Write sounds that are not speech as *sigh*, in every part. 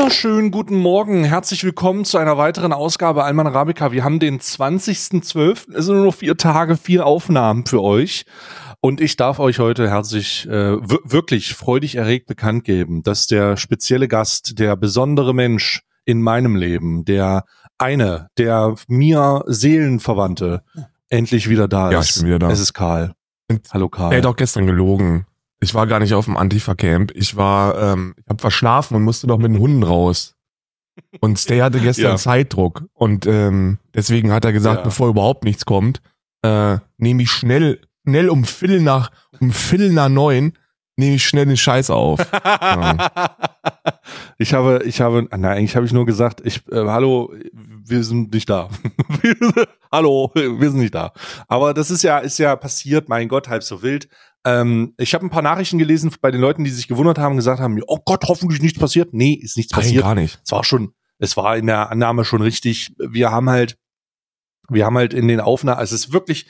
Wunderschönen guten Morgen. Herzlich willkommen zu einer weiteren Ausgabe Alman Arabica. Wir haben den 20.12. Es sind nur noch vier Tage, vier Aufnahmen für euch. Und ich darf euch heute herzlich, äh, wirklich freudig erregt bekannt geben, dass der spezielle Gast, der besondere Mensch in meinem Leben, der eine, der mir Seelenverwandte, endlich wieder da ist. Ja, ich bin wieder da. Es ist Karl. Hallo Karl. Er hat auch gestern gelogen. Ich war gar nicht auf dem Antifa-Camp. Ich war, ähm, ich habe verschlafen und musste noch mit den Hunden raus. Und Stay hatte *laughs* gestern Ja. Zeitdruck. Und ähm, deswegen hat er gesagt, Ja. bevor überhaupt nichts kommt, äh, nehme ich schnell, schnell um Viertel nach, um Viertel nach neun, nehme ich schnell den Scheiß auf. *laughs* Ich habe, ich habe, nein, eigentlich habe ich nur gesagt, ich, äh, hallo, wir sind nicht da. *laughs* hallo, wir sind nicht da. Aber das ist ja, ist ja passiert, mein Gott, halb so wild. Ähm, ich habe ein paar Nachrichten gelesen bei den Leuten, die sich gewundert haben, gesagt haben, oh Gott, hoffentlich nichts passiert. Nee, ist nichts Nein, passiert. gar nicht. Es war schon, es war in der Annahme schon richtig. Wir haben halt, wir haben halt in den Aufnahmen, also es ist wirklich,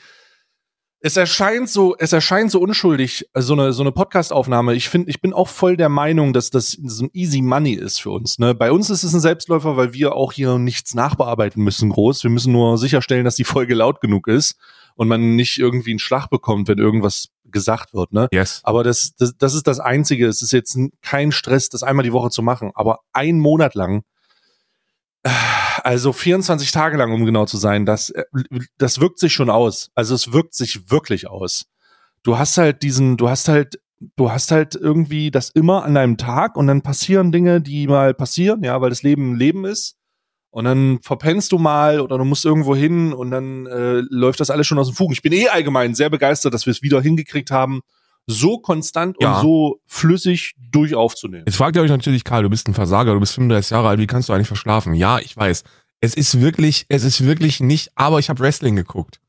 es erscheint so, es erscheint so unschuldig, so eine, so eine Podcast-Aufnahme. Ich finde, ich bin auch voll der Meinung, dass das so ein easy money ist für uns. Ne? Bei uns ist es ein Selbstläufer, weil wir auch hier nichts nachbearbeiten müssen groß. Wir müssen nur sicherstellen, dass die Folge laut genug ist und man nicht irgendwie einen Schlag bekommt, wenn irgendwas gesagt wird. Ne? Yes. Aber das, das, das ist das Einzige. Es ist jetzt kein Stress, das einmal die Woche zu machen. Aber ein Monat lang, äh, also 24 Tage lang, um genau zu sein, das, äh, das wirkt sich schon aus. Also es wirkt sich wirklich aus. Du hast halt diesen, du hast halt, du hast halt irgendwie das immer an deinem Tag und dann passieren Dinge, die mal passieren, ja, weil das Leben ein Leben ist. Und dann verpennst du mal oder du musst irgendwo hin und dann äh, läuft das alles schon aus dem Fugen. Ich bin eh allgemein sehr begeistert, dass wir es wieder hingekriegt haben, so konstant Ja. und so flüssig durch aufzunehmen. Jetzt fragt ihr euch natürlich, Karl, du bist ein Versager, du bist 35 Jahre alt, wie kannst du eigentlich verschlafen? Ja, ich weiß. Es ist wirklich, es ist wirklich nicht, aber ich habe Wrestling geguckt.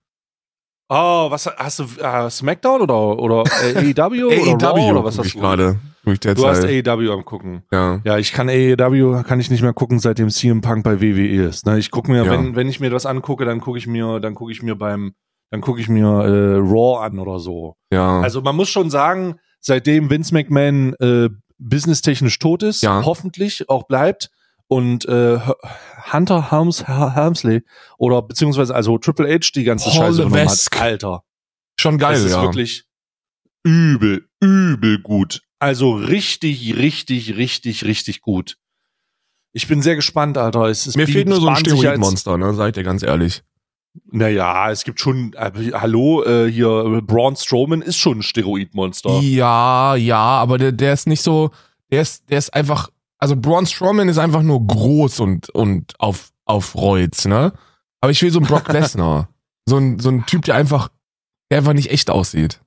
Oh, was hast du? Äh, Smackdown oder oder äh, AEW *laughs* oder Raw oder was hast du gerade? Durch der Du hast. AEW am gucken. ja. Ja, ich kann AEW kann ich nicht mehr gucken, seitdem CM Punk bei WWE ist. Ne? Ich gucke mir, Ja. wenn wenn ich mir das angucke, dann gucke ich mir, dann gucke ich mir beim, dann gucke ich mir äh, Raw an oder so. ja. Also man muss schon sagen, seitdem Vince McMahon äh, businesstechnisch tot ist, Ja. hoffentlich auch bleibt und äh, Hunter Helms, Helmsley oder beziehungsweise also Triple H die ganze Scheiße übernommen hat. Alter, Schon geil, das ist ja. wirklich übel, übel gut. Also richtig, richtig, richtig, richtig gut. Ich bin sehr gespannt, Alter. Es ist Mir fehlt nur so ein Steroidmonster, ne? Seid ihr ganz ehrlich. Naja, es gibt schon, äh, hallo, äh, hier, Braun Strowman ist schon ein Steroidmonster. Ja, ja, aber der, der ist nicht so, der ist, der ist einfach, also Braun Strowman ist einfach nur groß und, und auf, auf Reuz, ne? Aber ich will so einen Brock *laughs* Lesnar. so ein, so ein Typ, der einfach, der einfach nicht echt aussieht.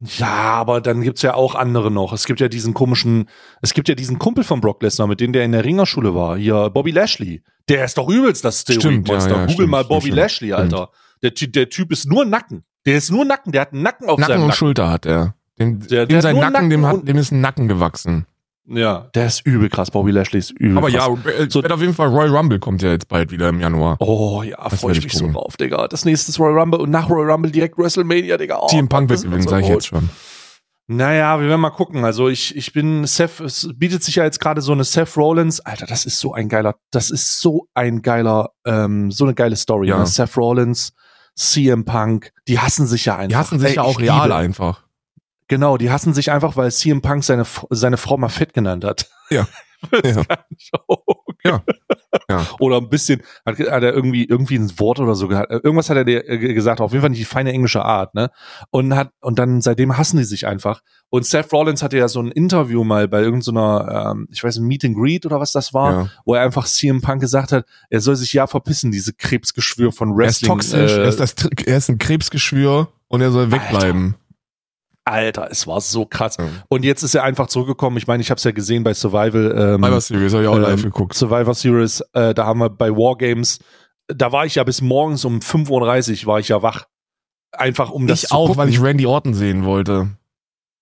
Ja, aber dann gibt's ja auch andere noch. Es gibt ja diesen komischen, es gibt ja diesen Kumpel von Brock Lesnar, mit dem der in der Ringerschule war. Hier, Bobby Lashley. Der ist doch übelst das Stimmt, Steroidmonster. ja, ja, Google stimmt, mal Bobby stimmt. Lashley, Alter. Der, der Typ ist nur Nacken. Der ist nur Nacken. Der hat einen Nacken auf Nacken seinem und Nacken. Schulter hat er. Den, Der- der dem hat sein nur Nacken, dem, Nacken hat, und- dem ist ein Nacken gewachsen. Ja, der ist übel krass. Bobby Lashley ist übel Aber krass. ja, äh, So- auf jeden Fall Royal Rumble kommt ja jetzt bald wieder im Januar. Oh ja, freue ich ich mich so gucken. drauf, Digga. Das nächste ist Royal Rumble und nach Royal Rumble direkt WrestleMania, Digga. Oh, CM Punk wird gewinnen, so sag ich jetzt schon. Naja, wir werden mal gucken. Also ich, ich bin Seth, es bietet sich ja jetzt gerade so eine Seth Rollins. Alter, das ist so ein geiler, das ist so ein geiler, ähm, so eine geile Story. Ja. Ne? Seth Rollins, CM Punk, die hassen sich ja einfach. Die hassen sich Ey, ja auch real liebe- einfach. Genau, die hassen sich einfach, weil CM Punk seine, seine Frau mal fett genannt hat. Ja. *laughs* Ja. Ja. Ja. Oder ein bisschen, hat, hat er irgendwie, irgendwie ein Wort oder so gehabt. Irgendwas hat er dir äh, gesagt, auf jeden Fall nicht die feine englische Art, ne? Und hat, und dann seitdem hassen die sich einfach. Und Seth Rollins hatte ja so ein Interview mal bei irgendeiner, ähm, ich weiß, ein Meet and Greet oder was das war, Ja. wo er einfach CM Punk gesagt hat, er soll sich ja verpissen, diese Krebsgeschwür von Er ist Wrestling. toxisch, äh, er, ist das, er ist ein Krebsgeschwür und er soll wegbleiben. Alter, es war so krass. Ja. Und jetzt ist er einfach zurückgekommen. Ich meine, ich habe es ja gesehen bei Survival. Ähm, Survivor Series habe ich auch ähm, live geguckt. Survivor Series, äh, da haben wir bei Wargames, da war ich ja bis morgens um 5.30 Uhr war ich ja wach. Einfach um das ich zu auch, gucken. weil ich Randy Orton sehen wollte.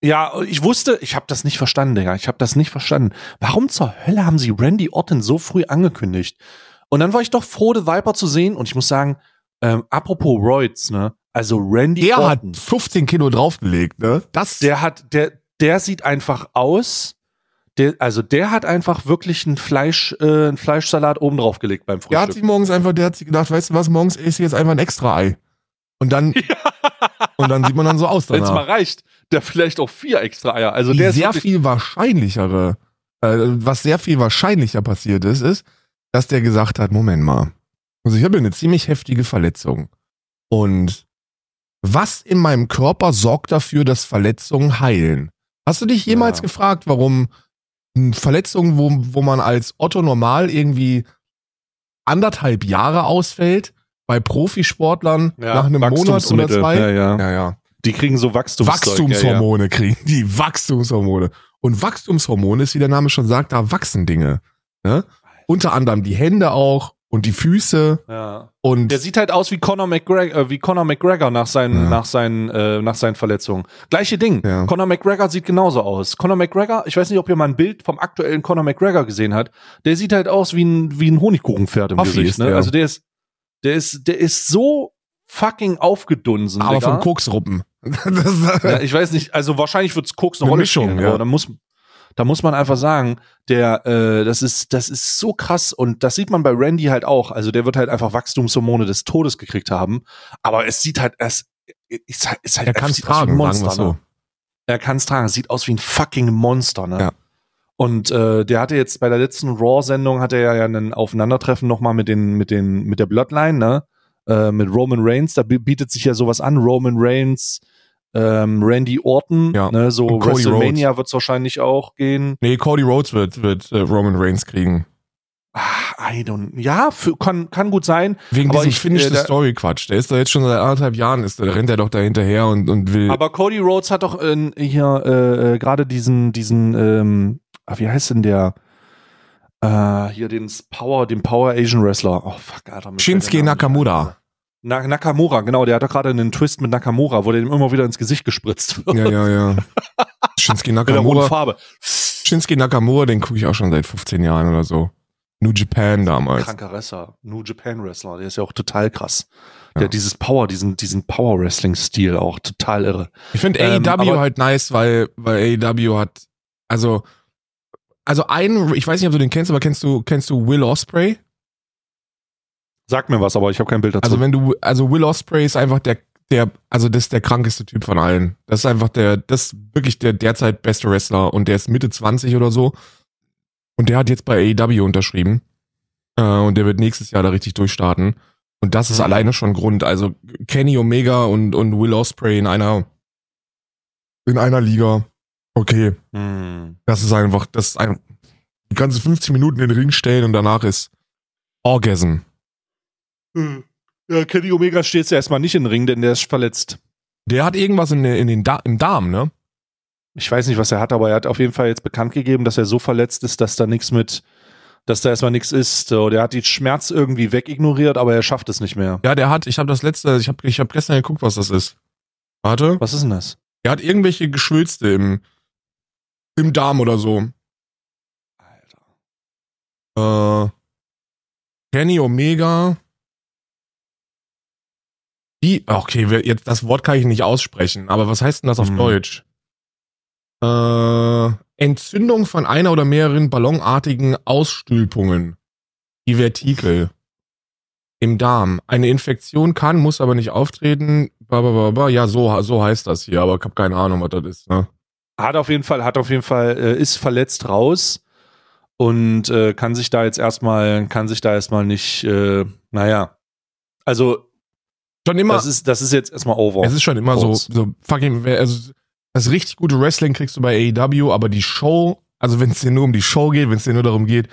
Ja, ich wusste, ich habe das nicht verstanden, Digga. Ich habe das nicht verstanden. Warum zur Hölle haben sie Randy Orton so früh angekündigt? Und dann war ich doch froh, The Viper zu sehen. Und ich muss sagen, ähm, apropos Roids, ne? Also Randy Der hat Orton, 15 Kilo draufgelegt, ne? Das, der hat, der, der sieht einfach aus. Der, also der hat einfach wirklich einen Fleisch, äh, einen Fleischsalat oben drauf gelegt beim Der hat Frühstück. sich morgens einfach, der hat sich gedacht, weißt du was, morgens esse ich jetzt einfach ein extra Ei. Und dann, *laughs* und dann sieht man dann so aus Wenn es mal danach. reicht, der vielleicht auch vier extra Eier. Also Die der ist sehr viel wahrscheinlichere, äh, was sehr viel wahrscheinlicher passiert ist, ist, dass der gesagt hat, Moment mal, also ich habe eine ziemlich heftige Verletzung. Und was in meinem Körper sorgt dafür, dass Verletzungen heilen? Hast du dich jemals Ja. gefragt, warum hm, Verletzungen, wo, wo man als Otto normal irgendwie anderthalb Jahre ausfällt, bei Profisportlern Ja, nach einem Monat oder zwei? Ja, ja. ja. ja. Die kriegen so Wachstumszeug. Wachstumshormone kriegen die Wachstumshormone. Und Wachstumshormone ist, wie der Name schon sagt, da wachsen Dinge. Ne? Unter anderem die Hände auch und die Füße Ja, und Der sieht halt aus wie Conor McGregor, äh, wie Conor McGregor nach seinen, Ja. nach seinen, äh, nach seinen Verletzungen. Gleiche Ding. Ja. Conor McGregor sieht genauso aus. Conor McGregor, ich weiß nicht, ob ihr mal ein Bild vom aktuellen Conor McGregor gesehen habt. Der sieht halt aus wie ein, wie ein Honigkuchenpferd im Puffy Gesicht. Ne? der. Also der ist, der ist, der ist so fucking aufgedunsen. aber Digga. vom Koksruppen. *laughs* Ja, ich weiß nicht, also wahrscheinlich wird's Koks eine Eine Rolle Mischung, spielen, ja. aber da muss, da muss man einfach sagen, der, äh, das ist, das ist so krass und das sieht man bei Randy halt auch. Also der wird halt einfach Wachstumshormone des Todes gekriegt haben, aber es sieht halt, es ist halt, ist halt er kann es sieht aus wie ein tragen, sagen Monster, wir so. ne? Er kann es tragen, sieht aus wie ein fucking Monster, ne? Ja. Und äh, der hatte jetzt bei der letzten Raw-Sendung hatte er ja ein Aufeinandertreffen nochmal mit den, mit den, mit der Bloodline, ne? Äh, mit Roman Reigns. Da bi- bietet sich ja sowas an. Roman Reigns, ähm, Randy Orton, Ja. ne? So Und Cody WrestleMania wird es wahrscheinlich auch gehen. Nee, Cody Rhodes wird, wird äh, Roman Reigns kriegen. Ah, I don't, ja, für, kann, kann gut sein. Wegen Aber diesem ich, Finish äh, the Story Quatsch. Der ist da jetzt schon seit anderthalb Jahren, ist, da rennt er doch da hinterher und, und will. Aber Cody Rhodes hat doch äh, hier äh, äh, gerade diesen, diesen, ähm, ah, wie heißt denn der? Äh, hier den Power, den Power Asian Wrestler. Oh fuck, Alter. Shinsuke Nakamura. Na, Nakamura, genau, der hat doch gerade einen Twist mit Nakamura, wo der ihm immer wieder ins Gesicht gespritzt wird. ja, ja, ja. *laughs* Shinsuke Mit Nakamura. Farbe. Shinsuke Nakamura, den gucke ich auch schon seit 15 Jahren oder so. New Japan damals. Kranker Wrestler. New Japan Wrestler, der ist ja auch total krass. Ja. Der hat dieses Power, diesen, diesen Power Wrestling Stil auch total irre. Ich finde Ähm, AEW halt nice, weil, weil AEW hat, also, also einen, ich weiß nicht, ob du den kennst, aber kennst du, kennst du Will Osprey? Sag mir was, aber ich habe kein Bild dazu. Also wenn du, also Will Osprey ist einfach der, der, also das ist der krankeste Typ von allen. Das ist einfach der, das ist wirklich der derzeit beste Wrestler und der ist Mitte 20 oder so. Und der hat jetzt bei AEW unterschrieben. Äh, und der wird nächstes Jahr da richtig durchstarten. Und das ist Mhm. alleine schon Grund. Also Kenny Omega und, und Will Osprey in einer, in einer Liga. Okay. Hm. Das ist einfach, das ist ein, die ganze 50 Minuten in den Ring stellen und danach ist Orgasm. Ja, Kenny Omega steht jetzt erstmal nicht im Ring, denn der ist verletzt. Der hat irgendwas in, in den da im Darm, ne? Ich weiß nicht, was er hat, aber er hat auf jeden Fall jetzt bekannt gegeben, dass er so verletzt ist, dass da nichts mit, dass da erstmal nichts ist. So, der hat die Schmerz irgendwie wegignoriert, aber er schafft es nicht mehr. Ja, der hat, ich habe das letzte, ich habe ich hab gestern geguckt, was das ist. Warte. Was ist denn das? Der hat irgendwelche Geschwülste im, im Darm oder so. Alter. Äh, Kenny Omega. Wie? Okay, wer- jetzt das Wort kann ich nicht aussprechen, aber was heißt denn das auf Mhm. Deutsch? Äh, Entzündung von einer oder mehreren ballonartigen Ausstülpungen. Die Vertikel. Im Darm. Eine Infektion kann, muss aber nicht auftreten. Ba. Ja, so, so heißt das hier, aber ich habe keine Ahnung, was das ist. Ne? Hat auf jeden Fall, hat auf jeden Fall, äh, ist verletzt raus und äh, kann sich da jetzt erstmal, kann sich da erstmal nicht, äh, naja. Also, Schon immer, das ist, das ist jetzt erstmal over. Es ist schon immer so, so fucking, also das richtig gute Wrestling kriegst du bei AEW, aber die Show, also wenn es dir nur um die Show geht, wenn es dir nur darum geht,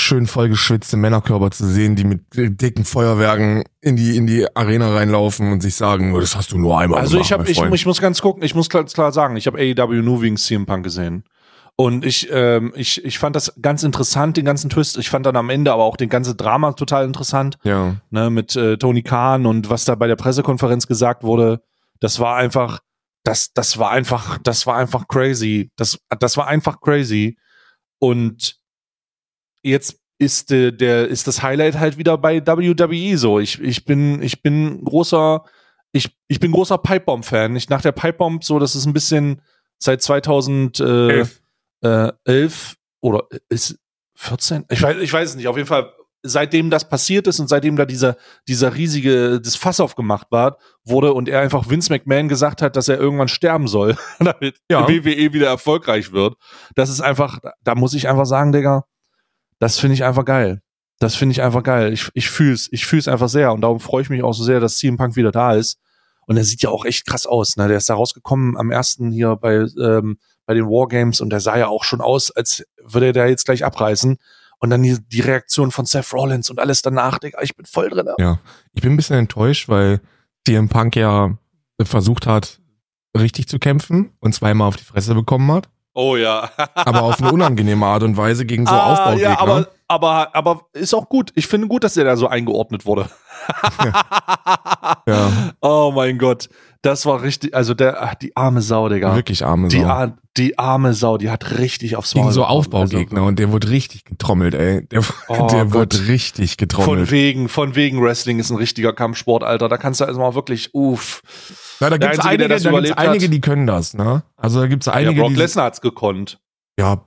schön vollgeschwitzte Männerkörper zu sehen, die mit dicken Feuerwerken in die, in die Arena reinlaufen und sich sagen, "Oh, das hast du nur einmal Also gemacht, ich ich, Freund." ich muss ganz gucken, ich muss klar, klar sagen, ich habe AEW nur wegen CM Punk gesehen. Und ich, ähm, ich, ich fand das ganz interessant, den ganzen Twist. Ich fand dann am Ende aber auch den ganze Drama total interessant, ja. ne, mit äh, Tony Khan und was da bei der Pressekonferenz gesagt wurde. Das war einfach, das, das war einfach, das war einfach crazy. Das, das war einfach crazy. Und jetzt ist äh, der, ist das Highlight halt wieder bei WWE so. Ich, ich bin, ich bin großer, ich, ich bin großer Pipebomb-Fan. Ich nach der Pipebomb so, das ist ein bisschen seit 2000, äh, Elf. Äh, 11 oder ist 14? Ich weiß, ich weiß es nicht. Auf jeden Fall, seitdem das passiert ist und seitdem da dieser, dieser riesige, das Fass aufgemacht war, wurde und er einfach Vince McMahon gesagt hat, dass er irgendwann sterben soll, *laughs* damit Ja. die WWE wieder erfolgreich wird. Das ist einfach, da muss ich einfach sagen, Digga, das finde ich einfach geil. Das finde ich einfach geil. Ich, ich fühl's, ich fühl's einfach sehr und darum freue ich mich auch so sehr, dass CM Punk wieder da ist. Und er sieht ja auch echt krass aus. Ne? Der ist da rausgekommen am ersten hier bei, ähm, bei den Wargames und der sah ja auch schon aus, als würde er da jetzt gleich abreißen. Und dann die, die Reaktion von Seth Rollins und alles danach, Digga, ich bin voll drin. Ja. Ich bin ein bisschen enttäuscht, weil CM Punk ja versucht hat, richtig zu kämpfen und zweimal auf die Fresse bekommen hat. Oh ja. Aber auf eine *laughs* unangenehme Art und Weise gegen so ah, Aufbaugegner. ja, aber, aber, aber ist auch gut. Ich finde gut, dass er da so eingeordnet wurde. *laughs* Ja. *laughs* Oh mein Gott. Das war richtig, also der, ach, die arme Sau, Digga. Wirklich arme Die, Sau. ar die arme Sau, die hat richtig aufs Maul Gegen so. Aufbaugegner und der wird richtig getrommelt, ey. Der, Oh *laughs* der wird richtig Also, von getrommelt. wegen, von wegen Wrestling ist ein richtiger Kampfsport, Alter. Da kannst du also mal wirklich, uff. Na, da Der gibt's Einzige, der einige, da gibt's einige die können das, ne? Also da gibt's Ja, einige, Brock die. Lesnar hat's gekonnt. Ja,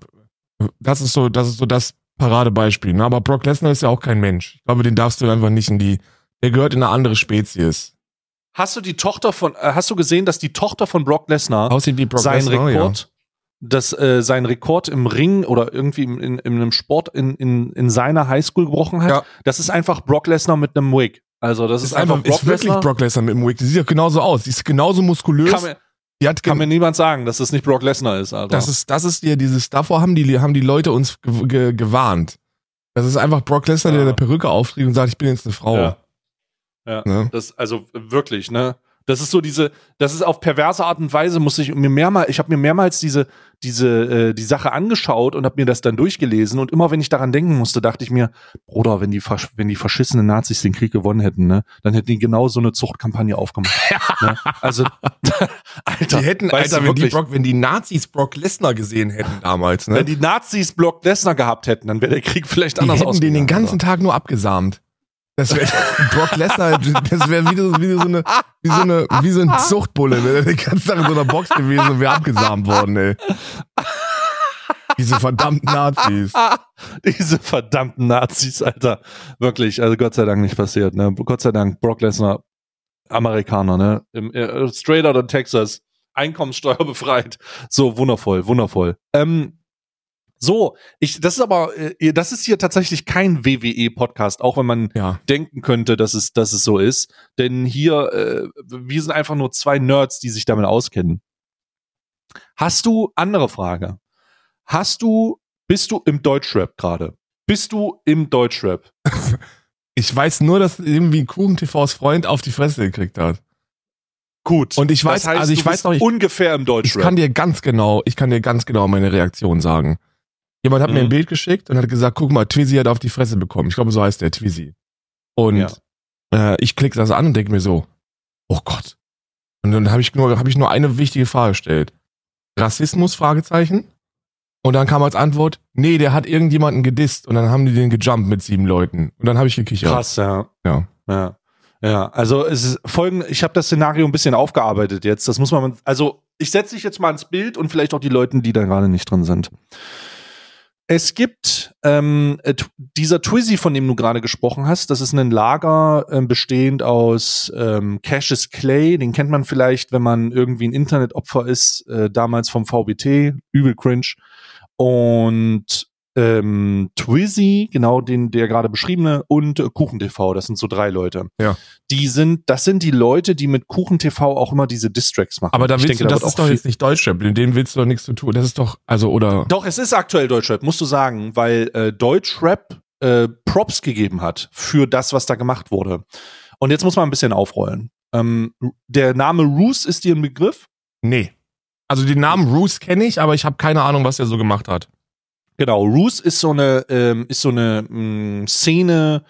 das ist so, das ist so das Paradebeispiel. Ne? Aber Brock Lesnar ist ja auch kein Mensch. Ich glaube, den darfst du einfach nicht in die. Der gehört in eine andere Spezies. Hast du die Tochter von, äh, hast du gesehen, dass die Tochter von Brock Lesnar Aussieht wie Brock sein Lesnar, Rekord, dass äh, sein Rekord im Ring oder irgendwie in, in, in einem Sport in, in, in seiner Highschool gebrochen hat? Ja. Das ist einfach Brock Lesnar mit einem Wig. Also das ja. ist, Ist einfach, einfach Brock ist wirklich Lesnar. Brock Lesnar mit dem Wig. Die sieht doch genauso aus. Die ist genauso muskulös. kann, mir, die hat kann mir niemand sagen, dass das nicht Brock Lesnar ist, Alter. das ist, das ist ja dieses, davor haben die, haben die Leute uns ge ge gewarnt. Das ist einfach Brock Lesnar, der Ja. eine Perücke aufträgt und sagt, ich bin jetzt eine Frau. ja. Ja. Ne? Das, also wirklich, ne? Das ist so diese, das ist auf perverse Art und Weise, muss ich mir mehrmals, ich habe mir mehrmals diese, diese, äh, die Sache angeschaut und habe mir das dann durchgelesen und immer wenn ich daran denken musste, dachte ich mir, Bruder, wenn die, Fasch wenn die verschissenen Nazis den Krieg gewonnen hätten, ne, dann hätten die genau so eine Zuchtkampagne aufgemacht. *laughs* ne? Also, *laughs* Alter, Die hätten, Alter, du wenn die, Brock, wenn die Nazis Brock Lesnar gesehen hätten damals, ne? wenn die Nazis Brock Lesnar gehabt hätten, dann wäre der Krieg vielleicht Die anders hätten den den ausgegangen, ganzen Tag nur abgesamt. Das wäre *laughs* Brock Lesnar, das wäre wie, so- wie so eine, wie so eine, wie so ein Zuchtbulle, wäre den ganzen Tag in so einer Box gewesen und wäre abgesamt worden, ey. Diese verdammten Nazis. *laughs* Diese verdammten Nazis, Alter. Wirklich, also Gott sei Dank nicht passiert, ne? Gott sei Dank, Brock Lesnar, Amerikaner, ne? Im, äh, straight out of Texas. Einkommenssteuer befreit. So, wundervoll, wundervoll. Ähm, so, ich, das ist aber, äh, das ist hier tatsächlich kein WWE-Podcast, auch wenn man Ja. denken könnte, dass es, dass es so ist. Denn hier, äh, wir sind einfach nur zwei Nerds, die sich damit auskennen. Hast du, andere Frage. Hast du, bist du im Deutschrap gerade? Bist du im Deutschrap? *laughs* Ich weiß nur, dass irgendwie Kuchen TVs Freund auf die Fresse gekriegt hat. Gut. Und ich weiß- das heißt, also ich weiß noch, ich- ungefähr im Ich Deutschrap. kann dir ganz genau, ich kann dir ganz genau meine Reaktion sagen. Jemand hat mir Mhm. ein Bild geschickt und hat gesagt, guck mal, Twizzy hat auf die Fresse bekommen. Ich glaube, so heißt der Twizzy. Und Ja. äh, ich klicke das an und denke mir so, oh Gott. Und dann habe ich nur, habe ich nur eine wichtige Frage gestellt. Rassismus? Fragezeichen. Und dann kam als Antwort, nee, der hat irgendjemanden gedisst und dann haben die den gejumpt mit sieben Leuten. Und dann habe ich gekichert. Krass, ja. Ja. Ja. Ja, also es ist folgend, ich habe das Szenario ein bisschen aufgearbeitet jetzt. Das muss man, also ich setze dich jetzt mal ins Bild und vielleicht auch die Leute, die da gerade nicht drin sind. Es gibt ähm, äh, dieser Twizzy, von dem du gerade gesprochen hast, das ist ein Lager ähm, bestehend aus ähm, Cassius Clay, den kennt man vielleicht, wenn man irgendwie ein Internetopfer ist, äh, damals vom VBT, übel cringe. Und ähm, Twizzy, genau den, der gerade beschriebene, und äh, KuchenTV, das sind so drei Leute. Ja. Die sind, das sind die Leute, die mit KuchenTV auch immer diese Distracks machen. Aber da willst denke, du, da das wird ist auch doch jetzt nicht Deutschrap, in dem willst du doch nichts zu tun. Das ist doch, also, oder. Doch, es ist aktuell Deutschrap, musst du sagen, weil äh, Deutschrap äh, Props gegeben hat für das, was da gemacht wurde. Und jetzt muss man ein bisschen aufrollen. Ähm, der Name Roos ist dir ein Begriff? Nee. Also den Namen Roos kenne ich, aber ich habe keine Ahnung, was er so gemacht hat. Genau, Roos ist so eine, ähm, ist so eine mh, Szene,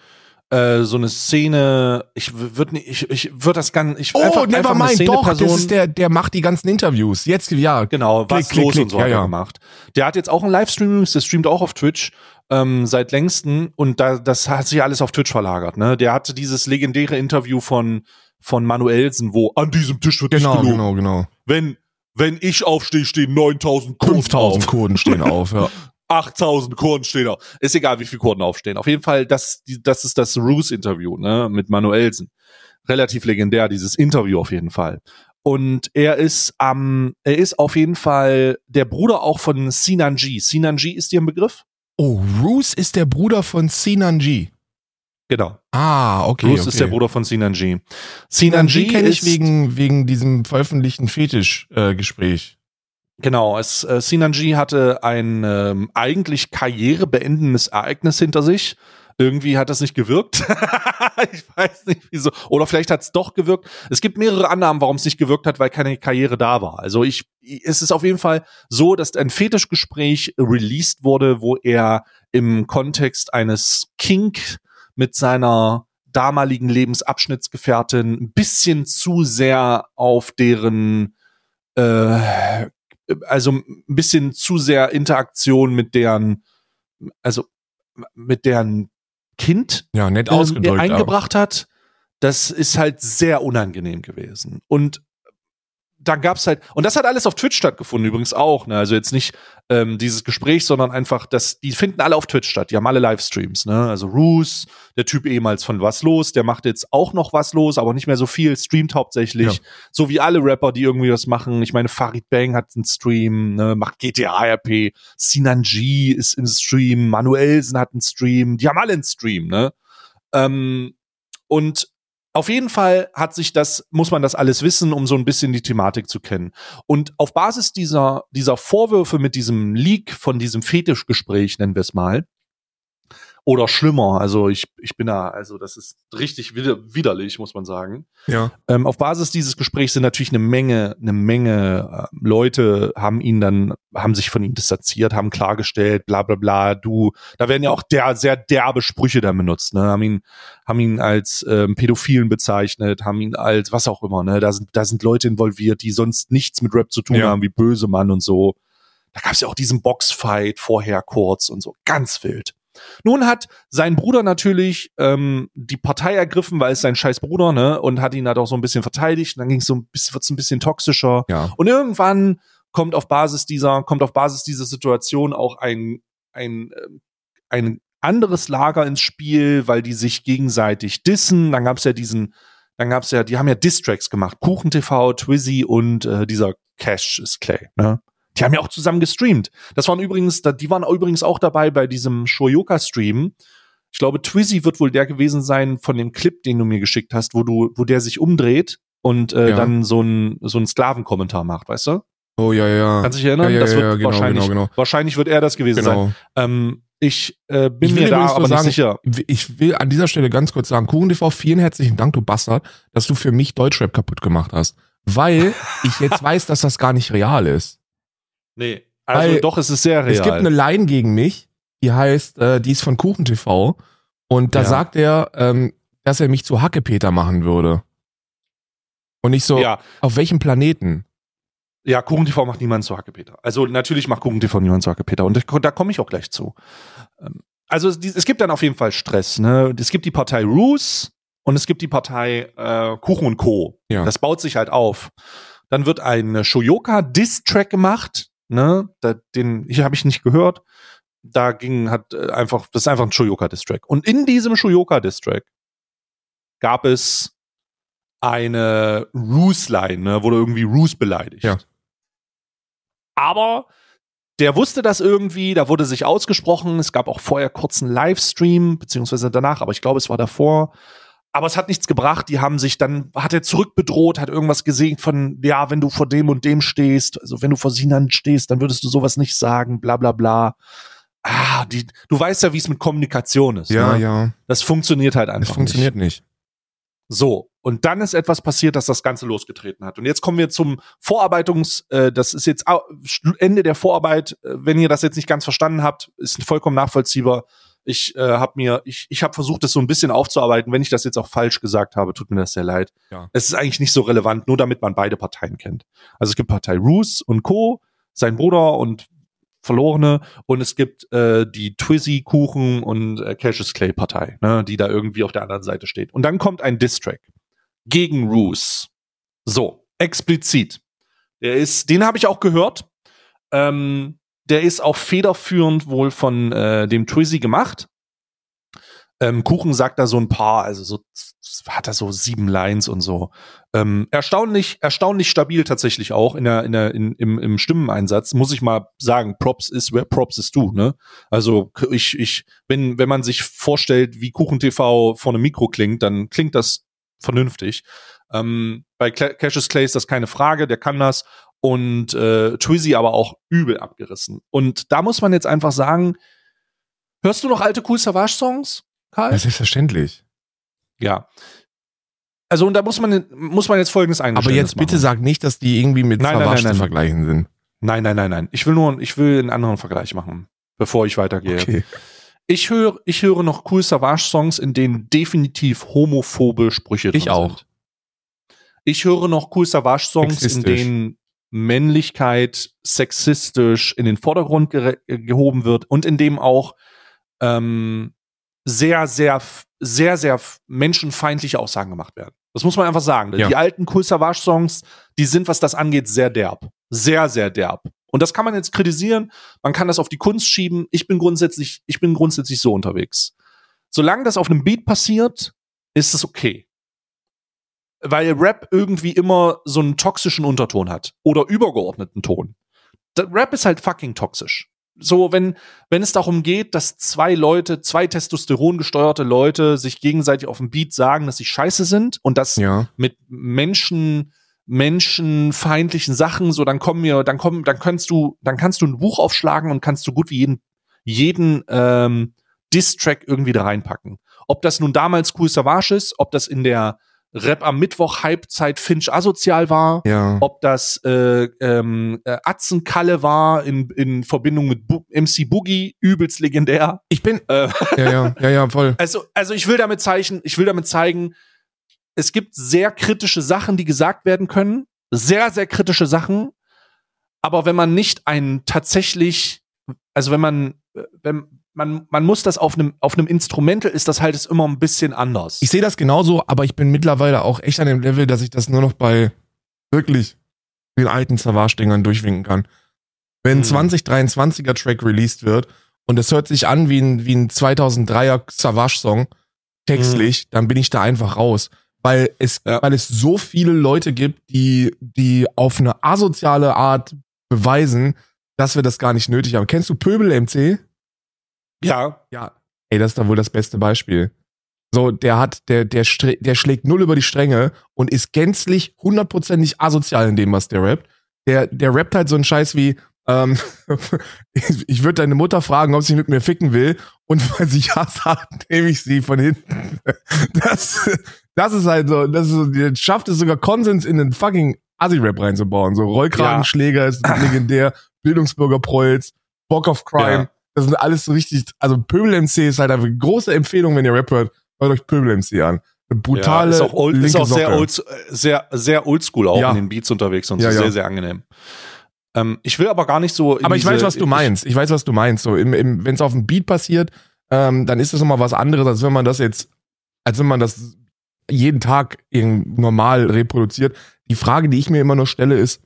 äh, so eine Szene, ich würde ich, ich würde das ganz, ich Oh, einfach, einfach eine nevermind, doch, das Szeneperson- ist der, der macht die ganzen Interviews. Jetzt, ja. Genau, was klick, los klick, und so ja, er ja. gemacht. Der hat jetzt auch einen Livestream, der streamt auch auf Twitch ähm, seit längsten und da, das hat sich alles auf Twitch verlagert. Ne? Der hatte dieses legendäre Interview von von Manuelsen, wo an diesem Tisch wird Genau, nicht gelogen. genau, genau. Wenn Wenn ich aufstehe, stehen 9000 Kurden 5000 auf. Kurden stehen *laughs* auf, ja. 8000 Kurden stehen auf. Ist egal, wie viele Kurden aufstehen. Auf jeden Fall, das, das ist das Roos-Interview, ne, mit Manuelsen. Relativ legendär, dieses Interview auf jeden Fall. Und er ist am, er ist auf jeden Fall der Bruder auch von Sinanji. Sinanji ist dir ein Begriff? Oh, Roos ist der Bruder von Sinanji. Genau. Ah, okay. Roos okay. ist der Bruder von Sinanji. Sinanji kenne ich wegen, wegen diesem veröffentlichten Fetisch-Gespräch. Genau, es, äh, Sinanji hatte ein ähm, eigentlich karrierebeendendes Ereignis hinter sich. Irgendwie hat das nicht gewirkt. *laughs* ich weiß nicht wieso. Oder vielleicht hat es doch gewirkt. Es gibt mehrere Annahmen, warum es nicht gewirkt hat, weil keine Karriere da war. Also ich, es ist auf jeden Fall so, dass ein Fetischgespräch released wurde, wo er im Kontext eines Kink mit seiner damaligen Lebensabschnittsgefährtin ein bisschen zu sehr auf deren äh, also ein bisschen zu sehr Interaktion mit deren, also mit deren Kind Ja, nett ähm, ausgedrückt. aber- eingebracht hat. Das ist halt sehr unangenehm gewesen. Und dann gab's halt, und das hat alles auf Twitch stattgefunden, übrigens auch, ne? Also jetzt nicht ähm, dieses Gespräch, sondern einfach, das, die finden alle auf Twitch statt, die haben alle Livestreams, ne? Also Roos, der Typ ehemals von Was los, der macht jetzt auch noch was los, aber nicht mehr so viel, streamt hauptsächlich. Ja. So wie alle Rapper, die irgendwie was machen. Ich meine, Farid Bang hat einen Stream, ne, macht GTA RP, Sinanji ist im Stream, Manuelsen hat einen Stream, die haben alle einen Stream, ne? Ähm, und auf jeden Fall hat sich das, muss man das alles wissen, um so ein bisschen die Thematik zu kennen. Und auf Basis dieser, dieser Vorwürfe mit diesem Leak von diesem Fetischgespräch, nennen wir es mal, oder schlimmer, also ich, ich bin da, also das ist richtig wider, widerlich, muss man sagen. ja. Ähm, auf Basis dieses Gesprächs sind natürlich eine Menge, eine Menge äh, Leute haben ihn dann, haben sich von ihm distanziert, haben klargestellt, bla bla bla, du, da werden ja auch der, sehr derbe Sprüche dann benutzt, ne, haben ihn, haben ihn als ähm, Pädophilen bezeichnet, haben ihn als was auch immer, ne, da sind, da sind Leute involviert, die sonst nichts mit Rap zu tun Ja. haben, wie Böse Mann und so. Da gab es ja auch diesen Boxfight vorher kurz und so, ganz wild. Nun hat sein Bruder natürlich ähm, die Partei ergriffen, weil es sein scheiß Bruder, ne, und hat ihn halt auch so ein bisschen verteidigt. Und dann ging es so ein bisschen, wird's ein bisschen toxischer. Ja. Und irgendwann kommt auf Basis dieser, kommt auf Basis dieser Situation auch ein, ein, ähm, ein anderes Lager ins Spiel, weil die sich gegenseitig dissen. Dann gab's ja diesen, dann gab's ja, die haben ja Distracks gemacht. Kuchen TV, Twizzy und äh, dieser Cash ist Clay, ne? Die haben ja auch zusammen gestreamt. Das waren übrigens, die waren übrigens auch dabei bei diesem Shoyoka-Stream. Ich glaube, Twizzy wird wohl der gewesen sein von dem Clip, den du mir geschickt hast, wo du, wo der sich umdreht und äh, Ja. dann so ein so ein Sklavenkommentar macht, weißt du? Oh, ja, ja. Kannst du dich erinnern? Ja, ja, das wird ja, genau, wahrscheinlich, genau, genau. wahrscheinlich wird er das gewesen sein. Genau. Ähm, ich äh, bin Ich mir da aber nur nicht sagen, sicher. Ich will an dieser Stelle ganz kurz sagen, KuchenTV, vielen herzlichen Dank, du Bastard, dass du für mich Deutschrap kaputt gemacht hast. Weil *laughs* ich jetzt weiß, dass das gar nicht real ist. Nee. Also Weil doch, es ist sehr real. Es gibt eine Line gegen mich, die heißt, äh, die ist von KuchenTV. Und da Ja. sagt er, ähm, dass er mich zu Hackepeter machen würde. Und ich so, ja, auf welchem Planeten? ja, KuchenTV macht niemand zu Hackepeter. Also natürlich macht KuchenTV niemand zu Hackepeter. Und da, komme ich auch gleich zu. Ähm, Also es, es gibt dann auf jeden Fall Stress. Ne? Es gibt die Partei Roos und es gibt die Partei äh, Kuchen und Co. Ja. Das baut sich halt auf. Dann wird ein Shoyoka-Diss-Track gemacht. Ne? Da, den hier habe ich nicht gehört. Da ging hat äh, einfach, das ist einfach ein Shoyoka-Diss-Track. Und in diesem Shoyoka-Diss-Track gab es eine Roos-Line, ne? wurde irgendwie Roos beleidigt. Ja. Aber der wusste das irgendwie, da wurde sich ausgesprochen. Es gab auch vorher kurz einen Livestream, beziehungsweise danach, aber ich glaube, es war davor. Aber es hat nichts gebracht. Die haben sich dann, hat er zurückbedroht, hat irgendwas gesehen von, ja, wenn du vor dem und dem stehst, also wenn du vor Sinan stehst, dann würdest du sowas nicht sagen, bla bla bla. Ah, die, du weißt ja, wie es mit Kommunikation ist. Ja, ne? ja. Das funktioniert halt einfach Es funktioniert nicht. nicht. So, und dann ist etwas passiert, dass das Ganze losgetreten hat. Und jetzt kommen wir zum Vorarbeitungs, äh, das ist jetzt Ende der Vorarbeit. Äh, Wenn ihr das jetzt nicht ganz verstanden habt, ist vollkommen nachvollziehbar. Ich äh, habe mir, ich, ich habe versucht, das so ein bisschen aufzuarbeiten. Wenn ich das jetzt auch falsch gesagt habe, tut mir das sehr leid. Ja. Es ist eigentlich nicht so relevant, nur damit man beide Parteien kennt. Also es gibt Partei Roos und Co., sein Bruder und Verlorene und es gibt äh, die Twizzy Kuchen und äh, Cassius Clay Partei, ne, die da irgendwie auf der anderen Seite steht. Und dann kommt ein Distrack gegen Roos. So, explizit. Der ist, den habe ich auch gehört. Ähm, der ist auch federführend wohl von äh, dem Twizzy gemacht. Ähm, Kuchen sagt da so ein paar, also so hat er so sieben Lines und so. Ähm, erstaunlich, erstaunlich stabil tatsächlich auch in der, in der, in, im, im Stimmeneinsatz. Muss ich mal sagen, Props ist wer Props ist du, ne? Also ich, ich, wenn, wenn man sich vorstellt, wie Kuchen TV vor einem Mikro klingt, dann klingt das vernünftig. Ähm, bei Cassius Clay ist das keine Frage, der kann das. Und äh, Twizzy aber auch übel abgerissen. Und da muss man jetzt einfach sagen, hörst du noch alte Cool Savage Songs? Karl? Ja, selbstverständlich. Ja. Also und da muss man muss man jetzt folgendes einstellen. Aber jetzt bitte machen. sag nicht, dass die irgendwie mit nein, zu vergleichen sind. Nein, nein, nein, nein. Ich will nur ich will einen anderen Vergleich machen, bevor ich weitergehe. Okay. Ich höre ich höre noch cool Savage Songs, in denen definitiv homophobe Sprüche drin ich auch. sind. Ich höre noch cool Savage Songs, in denen Männlichkeit sexistisch in den Vordergrund ge gehoben wird und in dem auch ähm, sehr, sehr, sehr, sehr menschenfeindliche Aussagen gemacht werden. Das muss man einfach sagen. Ja. Die alten Cool Savage Songs, die sind, was das angeht, sehr derb. Sehr, sehr derb. Und das kann man jetzt kritisieren. Man kann das auf die Kunst schieben. Ich bin grundsätzlich, ich bin grundsätzlich so unterwegs. Solange das auf einem Beat passiert, ist es okay. Weil Rap irgendwie immer so einen toxischen Unterton hat. Oder übergeordneten Ton. Rap ist halt fucking toxisch so, wenn, wenn es darum geht, dass zwei Leute, zwei Testosteron gesteuerte Leute sich gegenseitig auf dem Beat sagen, dass sie scheiße sind und das ja. mit Menschen, menschenfeindlichen Sachen, so dann kommen wir, dann kommen, dann kannst du, dann kannst du ein Buch aufschlagen und kannst du gut wie jeden, jeden ähm, Diss-Track irgendwie da reinpacken. Ob das nun damals Cool Savage ist, ob das in der Rap am Mittwoch Halbzeit Finch asozial war, ja. ob das äh, ähm, äh, Atzenkalle war in, in Verbindung mit Bu MC Boogie, übelst legendär. Ich bin äh, *laughs* ja, ja, ja, ja, voll. Also, also ich will damit zeigen, ich will damit zeigen, es gibt sehr kritische Sachen, die gesagt werden können, sehr, sehr kritische Sachen, aber wenn man nicht ein tatsächlich, also wenn man, äh, wenn, man, man muss das auf einem auf einem Instrumental ist das halt ist immer ein bisschen anders. Ich sehe das genauso, aber ich bin mittlerweile auch echt an dem Level, dass ich das nur noch bei wirklich den alten Savage-Dingern durchwinken kann. Wenn ein hm. 2023er Track released wird und es hört sich an wie ein, wie ein 2003er Savage-Song, textlich, hm. dann bin ich da einfach raus. Weil es, ja. weil es so viele Leute gibt, die, die auf eine asoziale Art beweisen, dass wir das gar nicht nötig haben. Kennst du Pöbel MC? Ja. Ja. Ey, das ist doch wohl das beste Beispiel. So, der hat, der, der, der schlägt null über die Stränge und ist gänzlich hundertprozentig asozial in dem, was der rappt. Der, der rappt halt so einen Scheiß wie, ähm, *laughs* ich würde deine Mutter fragen, ob sie mit mir ficken will und weil sie ja sagt, *laughs* nehme ich sie von hinten. *laughs* Das, das ist halt so, das ist so, der schafft es sogar Konsens in den fucking Assi-Rap reinzubauen. So Rollkragenschläger ja. ist legendär, Bildungsbürger Prolls, Bock of Crime. Ja. Das sind alles so richtig, also Pöbel MC ist halt eine große Empfehlung, wenn ihr Rap hört, hört euch Pöbel MC an. Eine brutale, ja, ist auch, old, ist auch sehr, old, sehr, sehr oldschool auch ja. in den Beats unterwegs und ja, so sehr, sehr angenehm. Ähm, ich will aber gar nicht so. Aber ich diese, weiß, was du meinst. Ich weiß, was du meinst. So, wenn es auf dem Beat passiert, ähm, dann ist das nochmal was anderes, als wenn man das jetzt, als wenn man das jeden Tag normal reproduziert. Die Frage, die ich mir immer nur stelle, ist,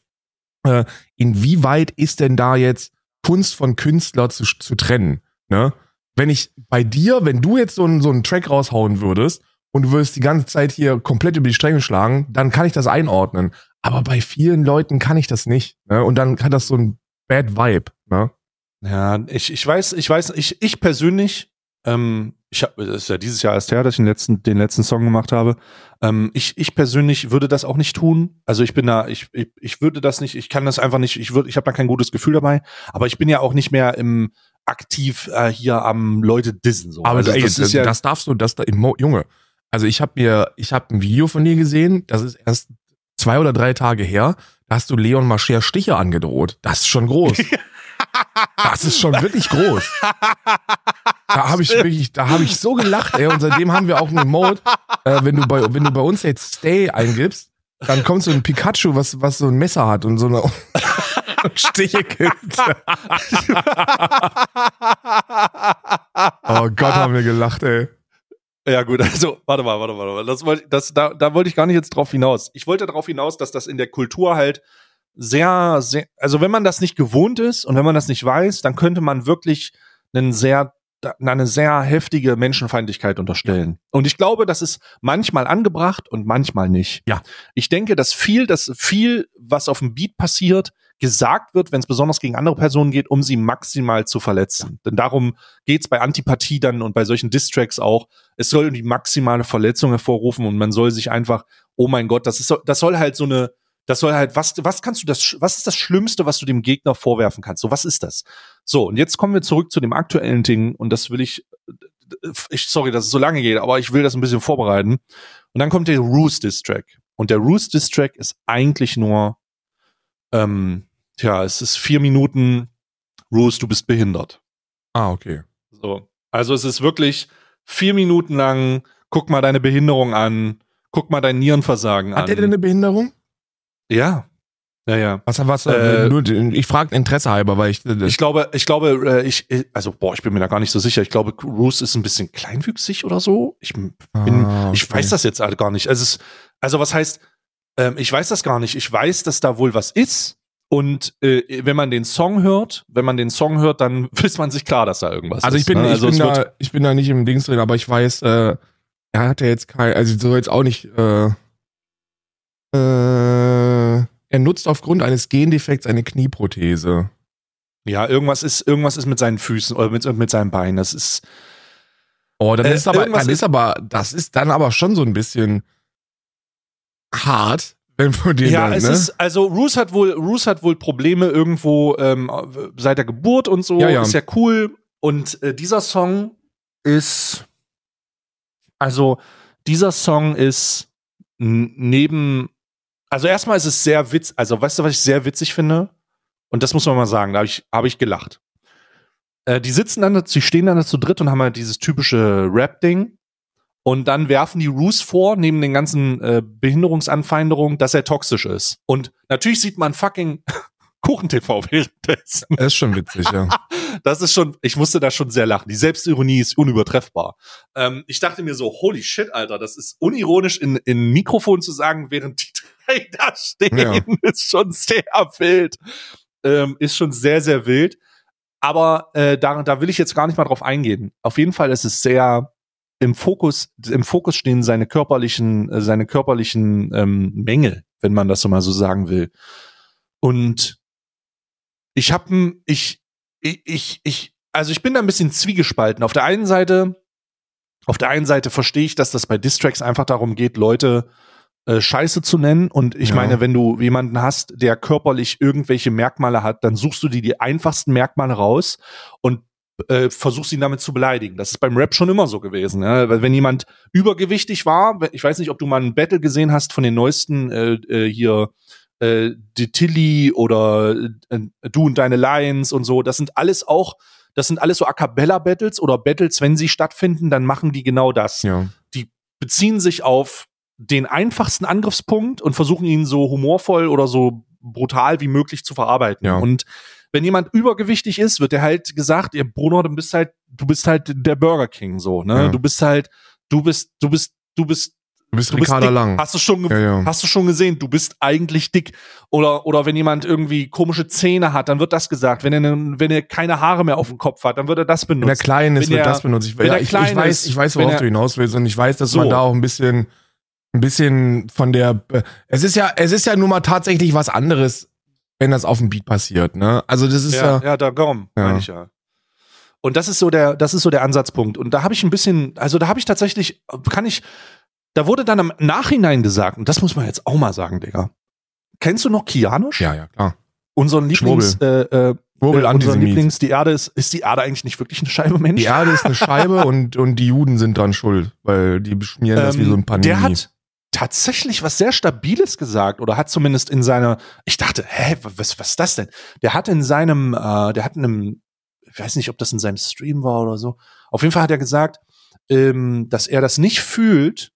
äh, inwieweit ist denn da jetzt Kunst von Künstler zu, zu trennen. Ne? Wenn ich bei dir, wenn du jetzt so einen, so einen Track raushauen würdest und du würdest die ganze Zeit hier komplett über die Stränge schlagen, dann kann ich das einordnen. Aber bei vielen Leuten kann ich das nicht. Ne? Und dann hat das so ein Bad Vibe. Ne? Ja, ich, ich weiß, ich weiß, ich, ich persönlich ähm, ich habe, es ist ja dieses Jahr erst her, dass ich den letzten, den letzten Song gemacht habe. Ähm, ich, ich persönlich würde das auch nicht tun. Also ich bin da, ich, ich, ich würde das nicht, ich kann das einfach nicht, ich würde, ich habe da kein gutes Gefühl dabei. Aber ich bin ja auch nicht mehr im aktiv äh, hier am Leute dissen. So. Aber also, ey, das, ist ja, das darfst du, das da, Junge. Also ich habe mir, ich habe ein Video von dir gesehen, das ist erst zwei oder drei Tage her. Da hast du Leon Mascher Stiche angedroht. Das ist schon groß. *laughs* Das ist schon wirklich groß. Da habe ich wirklich, da habe ich so gelacht, ey. Und seitdem haben wir auch einen Mode, äh, wenn du bei, wenn du bei uns jetzt Stay eingibst, dann kommt so ein Pikachu, was, was so ein Messer hat und so eine *laughs* Stiche gibt. oh Gott, haben wir gelacht, ey. Ja, gut, also, warte mal, warte mal, warte mal. Das wollte, das, da, da wollte ich gar nicht jetzt drauf hinaus. Ich wollte darauf hinaus, dass das in der Kultur halt sehr, sehr, also wenn man das nicht gewohnt ist und wenn man das nicht weiß, dann könnte man wirklich einen sehr eine sehr heftige Menschenfeindlichkeit unterstellen. Und ich glaube, das ist manchmal angebracht und manchmal nicht. Ja. Ich denke, dass viel, dass viel, was auf dem Beat passiert, gesagt wird, wenn es besonders gegen andere Personen geht, um sie maximal zu verletzen. Ja. Denn darum geht's bei Antipathie dann und bei solchen Distracks auch. Es soll die maximale Verletzung hervorrufen und man soll sich einfach, oh mein Gott, das ist, das soll halt so eine, das soll halt, was, was kannst du das, was ist das Schlimmste, was du dem Gegner vorwerfen kannst? So, was ist das? So, und jetzt kommen wir zurück zu dem aktuellen Ding und das will ich, ich, sorry, dass es so lange geht, aber ich will das ein bisschen vorbereiten. Und dann kommt der Roos Distrack. Und der Roos Distrack ist eigentlich nur, ähm, tja, es ist vier Minuten, Roos, du bist behindert. Ah, okay. So. Also es ist wirklich vier Minuten lang, guck mal deine Behinderung an, guck mal dein Nierenversagen Hat an. Hat er denn eine Behinderung? Ja. Ja, ja. Was, was, äh, nur, ich frage Interesse halber, weil ich. Äh, ich glaube, ich glaube, äh, ich, also, boah, ich bin mir da gar nicht so sicher. Ich glaube, Roos ist ein bisschen kleinwüchsig oder so. Ich bin, ah, okay. ich weiß das jetzt halt gar nicht. Also, es, also was heißt, ähm, ich weiß das gar nicht. Ich weiß, dass da wohl was ist. Und äh, wenn man den Song hört, wenn man den Song hört, dann *laughs* ist man sich klar, dass da irgendwas also ist. Ich bin, ne? also ich, bin da, ich bin da nicht im Dings drin, aber ich weiß, äh, er hat ja jetzt kein, also so jetzt auch nicht, äh, äh, er nutzt aufgrund eines Gendefekts eine Knieprothese. Ja, irgendwas ist, irgendwas ist mit seinen Füßen oder mit, mit seinem Bein. Das ist. Oh, dann äh, ist aber, dann ist aber, das ist dann aber schon so ein bisschen hart, wenn von dem Ja, dann, es ne? ist, also Roos hat wohl, Roos hat wohl Probleme irgendwo ähm, seit der Geburt und so. Ja, ja. Ist ja cool. Und äh, dieser Song ist, also dieser Song ist neben also erstmal ist es sehr witz, also weißt du, was ich sehr witzig finde? Und das muss man mal sagen, da habe ich, hab ich gelacht. Äh, die sitzen dann, sie stehen dann zu dritt und haben halt dieses typische Rap-Ding. Und dann werfen die Roos vor, neben den ganzen äh, Behinderungsanfeindungen, dass er toxisch ist. Und natürlich sieht man fucking Kuchen-TV währenddessen. Das ist schon witzig, ja. *laughs* Das ist schon, ich musste da schon sehr lachen. Die Selbstironie ist unübertreffbar. Ähm, ich dachte mir so, holy shit, Alter, das ist unironisch in, in Mikrofon zu sagen, während die *laughs* drei da stehen, ja. ist schon sehr wild. Ähm, ist schon sehr, sehr wild. Aber äh, da, da will ich jetzt gar nicht mal drauf eingehen. Auf jeden Fall ist es sehr im Fokus, im Fokus stehen seine körperlichen, äh, seine körperlichen ähm, Mängel, wenn man das so mal so sagen will. Und ich habe ich, ich, ich, ich, also ich bin da ein bisschen zwiegespalten. Auf der einen Seite, auf der einen Seite verstehe ich, dass das bei Distracks einfach darum geht, Leute äh, Scheiße zu nennen. Und ich ja. meine, wenn du jemanden hast, der körperlich irgendwelche Merkmale hat, dann suchst du dir die einfachsten Merkmale raus und äh, versuchst ihn damit zu beleidigen. Das ist beim Rap schon immer so gewesen. Ja? Weil wenn jemand übergewichtig war, ich weiß nicht, ob du mal ein Battle gesehen hast von den neuesten äh, äh, hier äh, die Tilly oder äh, du und deine Lions und so, das sind alles auch, das sind alles so A cappella Battles oder Battles, wenn sie stattfinden, dann machen die genau das. Ja. Die beziehen sich auf den einfachsten Angriffspunkt und versuchen ihn so humorvoll oder so brutal wie möglich zu verarbeiten. Ja. Und wenn jemand übergewichtig ist, wird er halt gesagt, ihr Bruno, du bist halt, du bist halt der Burger King so, ne? Ja. Du bist halt, du bist, du bist, du bist Du bist Du bist Ricarda dick. Lang. Hast du schon, Ja, ja. hast du schon gesehen? Du bist eigentlich dick. Oder, oder wenn jemand irgendwie komische Zähne hat, dann wird das gesagt. Wenn er, ne- wenn er keine Haare mehr auf dem Kopf hat, dann wird er das benutzt. Wenn er klein ist, Wenn wird er- das benutzt. Ich, ja, ich, ich weiß, ich weiß, worauf er- du hinaus willst und ich weiß, dass So. man da auch ein bisschen, ein bisschen von der, es ist ja, es ist ja nun mal tatsächlich was anderes, wenn das auf dem Beat passiert, ne? Also das ist ja, ja, ja, da komm, Ja. meine ich ja. Und das ist so der, das ist so der Ansatzpunkt. Und da habe ich ein bisschen, also da habe ich tatsächlich, kann ich, da wurde dann im Nachhinein gesagt, und das muss man jetzt auch mal sagen, Digga. Kennst du noch Kianosch? ja, ja, klar. Unseren Lieblings, äh, äh, Schwurbel, äh, unseren. Lieblings, die Erde ist, ist die Erde eigentlich nicht wirklich eine Scheibe Mensch? Die Erde ist eine Scheibe *laughs* und, und die Juden sind dran schuld, weil die beschmieren das wie so ein Panini. Der hat tatsächlich was sehr Stabiles gesagt oder hat zumindest in seiner, ich dachte, hä, was, was ist das denn? Der hat in seinem, äh, der hat in einem, ich weiß nicht, ob das in seinem Stream war oder so. Auf jeden Fall hat er gesagt, ähm, dass er das nicht fühlt,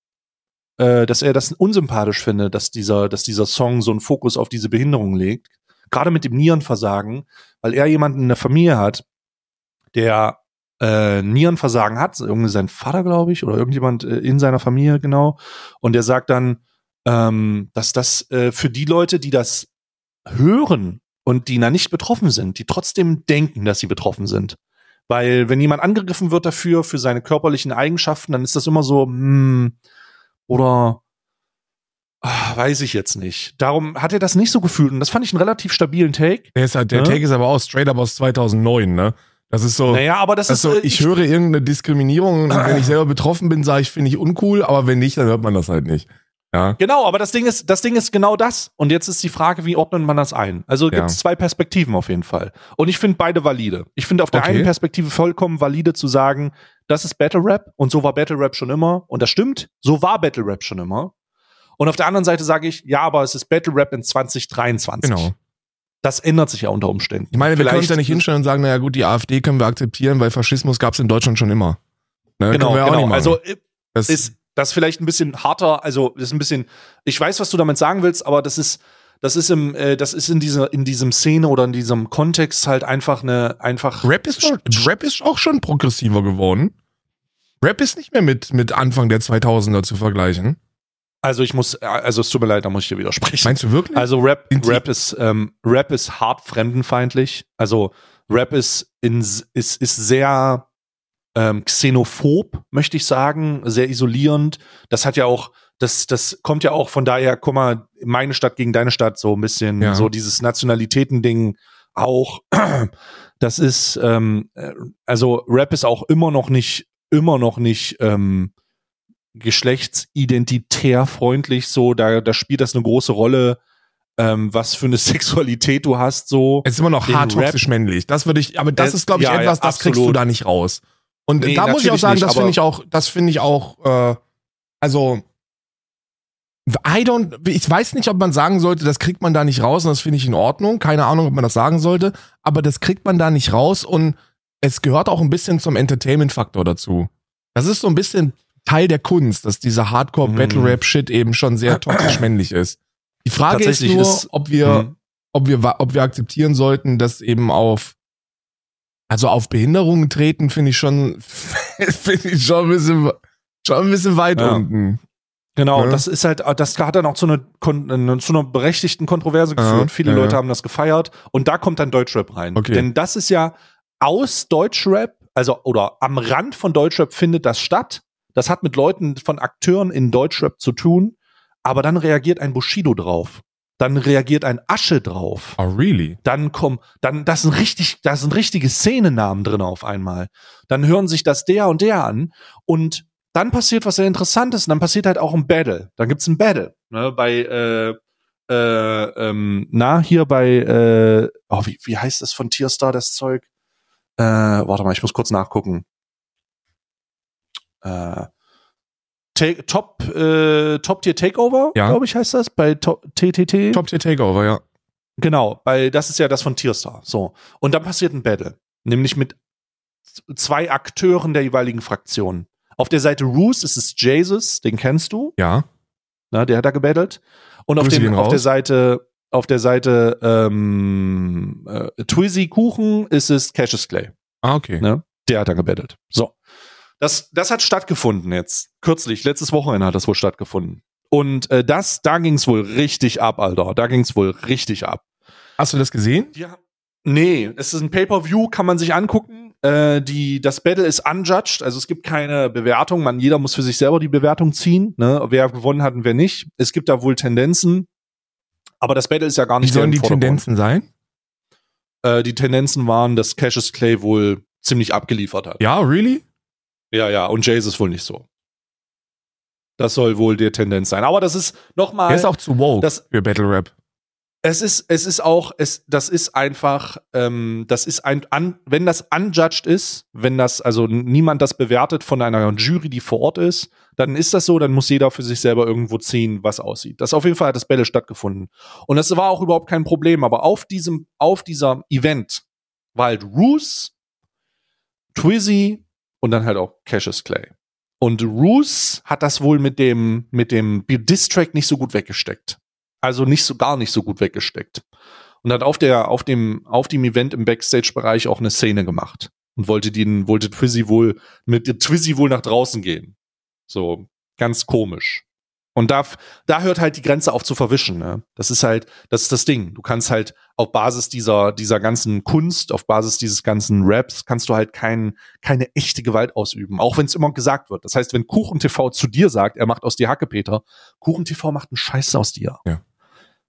äh, dass er das unsympathisch findet, dass dieser, dass dieser Song so einen Fokus auf diese Behinderung legt. Gerade mit dem Nierenversagen, weil er jemanden in der Familie hat, der äh, Nierenversagen hat, irgendwie sein Vater, glaube ich, oder irgendjemand äh, in seiner Familie, genau. Und der sagt dann, ähm, dass das äh, für die Leute, die das hören und die da nicht betroffen sind, die trotzdem denken, dass sie betroffen sind. Weil wenn jemand angegriffen wird dafür, für seine körperlichen Eigenschaften, dann ist das immer so, hm, oder ach, weiß ich jetzt nicht. Darum hat er das nicht so gefühlt und das fand ich einen relativ stabilen Take. Der, ist der Ne? Take ist aber auch straight up aus 2009, ne? Das ist so. Naja, aber das ist, Also äh, ich höre irgendeine Diskriminierung und wenn ich selber betroffen bin, sage ich, finde ich uncool, aber wenn nicht, dann hört man das halt nicht. Ja. Genau, aber das Ding ist, das Ding ist genau das. Und jetzt ist die Frage, wie ordnet man das ein? Also Ja. gibt es zwei Perspektiven auf jeden Fall. Und ich finde beide valide. Ich finde auf der Okay. einen Perspektive vollkommen valide zu sagen, das ist Battle Rap und so war Battle Rap schon immer. Und das stimmt, so war Battle Rap schon immer. Und auf der anderen Seite sage ich, ja, aber es ist Battle Rap in 2023. Genau. Das ändert sich ja unter Umständen. Ich meine, wir können uns Vielleicht- ja nicht hinstellen und sagen, naja gut, die AfD können wir akzeptieren, weil Faschismus gab es in Deutschland schon immer. Ne, Genau, genau. Also äh, das, ist das vielleicht ein bisschen harter, also das ist ein bisschen, ich weiß, was du damit sagen willst, aber das ist, das ist im, äh, das ist in dieser, in diesem Szene oder in diesem Kontext halt einfach eine, einfach. Rap ist, doch, Rap ist auch schon progressiver geworden. Rap ist nicht mehr mit, mit Anfang der 2000er zu vergleichen. Also ich muss, also es tut mir leid, da muss ich dir widersprechen. Meinst du wirklich? Also Rap, Rap ist, ähm, Rap ist hart fremdenfeindlich. Also Rap ist in, ist, ist sehr ähm, xenophob, möchte ich sagen, sehr isolierend. Das hat ja auch, das, das kommt ja auch von daher, guck mal, meine Stadt gegen deine Stadt, so ein bisschen, Ja. so dieses Nationalitäten-Ding auch. *clears throat* Das ist, ähm, äh, also Rap ist auch immer noch nicht, immer noch nicht ähm, geschlechtsidentitär freundlich, so, da, da spielt das eine große Rolle, ähm, was für eine *laughs* Sexualität du hast, so. es ist immer noch hart Rap- toxisch männlich. Das würde ich, aber das ist, glaube ich, ja, ja, etwas, das kriegst du da nicht raus. Und Nee, da muss ich auch sagen, nicht, das finde ich auch, das finde ich auch, äh, also, I don't, ich weiß nicht, ob man sagen sollte, das kriegt man da nicht raus und das finde ich in Ordnung. Keine Ahnung, ob man das sagen sollte, aber das kriegt man da nicht raus und es gehört auch ein bisschen zum Entertainment-Faktor dazu. Das ist so ein bisschen Teil der Kunst, dass dieser Mhm. Hardcore-Battle-Rap-Shit eben schon sehr toxisch *clears throat* männlich ist. Die Frage ist nur, ist- ob wir, Mhm. ob wir, ob wir akzeptieren sollten, dass eben auf, also auf Behinderungen treten, finde ich schon, *laughs* finde ich schon ein bisschen, schon ein bisschen weit Ja. unten. Genau, Ne? das ist halt, das hat dann auch zu einer, äh, zu einer berechtigten Kontroverse Ja, geführt. Viele ja, Leute ja. haben das gefeiert und da kommt dann Deutschrap rein. Okay. Denn das ist ja aus Deutschrap, also oder am Rand von Deutschrap findet das statt. Das hat mit Leuten von Akteuren in Deutschrap zu tun, aber dann reagiert ein Bushido drauf. Dann reagiert ein Asche drauf. Oh, really? Dann kommen, dann, das sind richtig, da sind richtige Szenennamen drin auf einmal. Dann hören sich das der und der an und dann passiert was sehr Interessantes und dann passiert halt auch ein Battle. Dann gibt's ein Battle, ne, bei, äh, äh, ähm, na, hier bei, äh, oh, wie, wie heißt das von Tierstar, das Zeug? Äh, warte mal, ich muss kurz nachgucken. Äh, Ta- Top, äh, Top Tier Takeover, Ja. glaube ich, heißt das, bei Top, TTT. Top Tier Takeover, ja. Genau, weil das ist ja das von Tierstar. So. Und dann passiert ein Battle. Nämlich mit zwei Akteuren der jeweiligen Fraktion. Auf der Seite Roos ist es Jesus, den kennst du, Ja. ne, der hat da gebettelt. Und auf, dem, auf der. Seite, auf der Seite ähm, äh, Twizzy Kuchen ist es Cassius Clay. Ah, okay. Ne? Der hat da gebettelt. So. Das, das hat stattgefunden jetzt. Kürzlich, letztes Wochenende hat das wohl stattgefunden. Und äh, das, da ging's wohl richtig ab, Alter. Da ging's wohl richtig ab. Hast du das gesehen? Ja. Nee, es ist ein Pay-Per-View, kann man sich angucken. Äh, die, das Battle ist unjudged, also es gibt keine Bewertung. Man, jeder muss für sich selber die Bewertung ziehen, ne? wer gewonnen hat und wer nicht. Es gibt da wohl Tendenzen, aber das Battle ist ja gar Wie nicht der sollen die. Tendenzen sein? Äh, die Tendenzen waren, dass Cassius Clay wohl ziemlich abgeliefert hat. Ja, really? Ja, ja, und Jace ist wohl nicht so. Das soll wohl die Tendenz sein. Aber das ist nochmal. Der ist auch zu woke das- für Battle Rap. Es ist, es ist auch, es, das ist einfach, ähm, das ist ein, un, wenn das unjudged ist, wenn das, also niemand das bewertet von einer Jury, die vor Ort ist, dann ist das so, dann muss jeder für sich selber irgendwo ziehen, was aussieht. Das auf jeden Fall hat das Battle stattgefunden. Und das war auch überhaupt kein Problem, aber auf diesem, auf dieser Event war halt Roos, Twizzy und dann halt auch Cassius Clay. Und Roos hat das wohl mit dem, mit dem Diss-Track nicht so gut weggesteckt also nicht so gar nicht so gut weggesteckt und hat auf der auf dem auf dem Event im Backstage-Bereich auch eine Szene gemacht und wollte den wollte Twizzy wohl mit Twizzy wohl nach draußen gehen so ganz komisch Und da, da hört halt die Grenze auf zu verwischen. Ne? Das ist halt, das ist das Ding. Du kannst halt auf Basis dieser, dieser ganzen Kunst, auf Basis dieses ganzen Raps, kannst du halt kein, keine echte Gewalt ausüben. Auch wenn es immer gesagt wird. Das heißt, wenn KuchenTV zu dir sagt, er macht aus dir Hacke, Peter, KuchenTV macht einen Scheiß aus dir. Ja.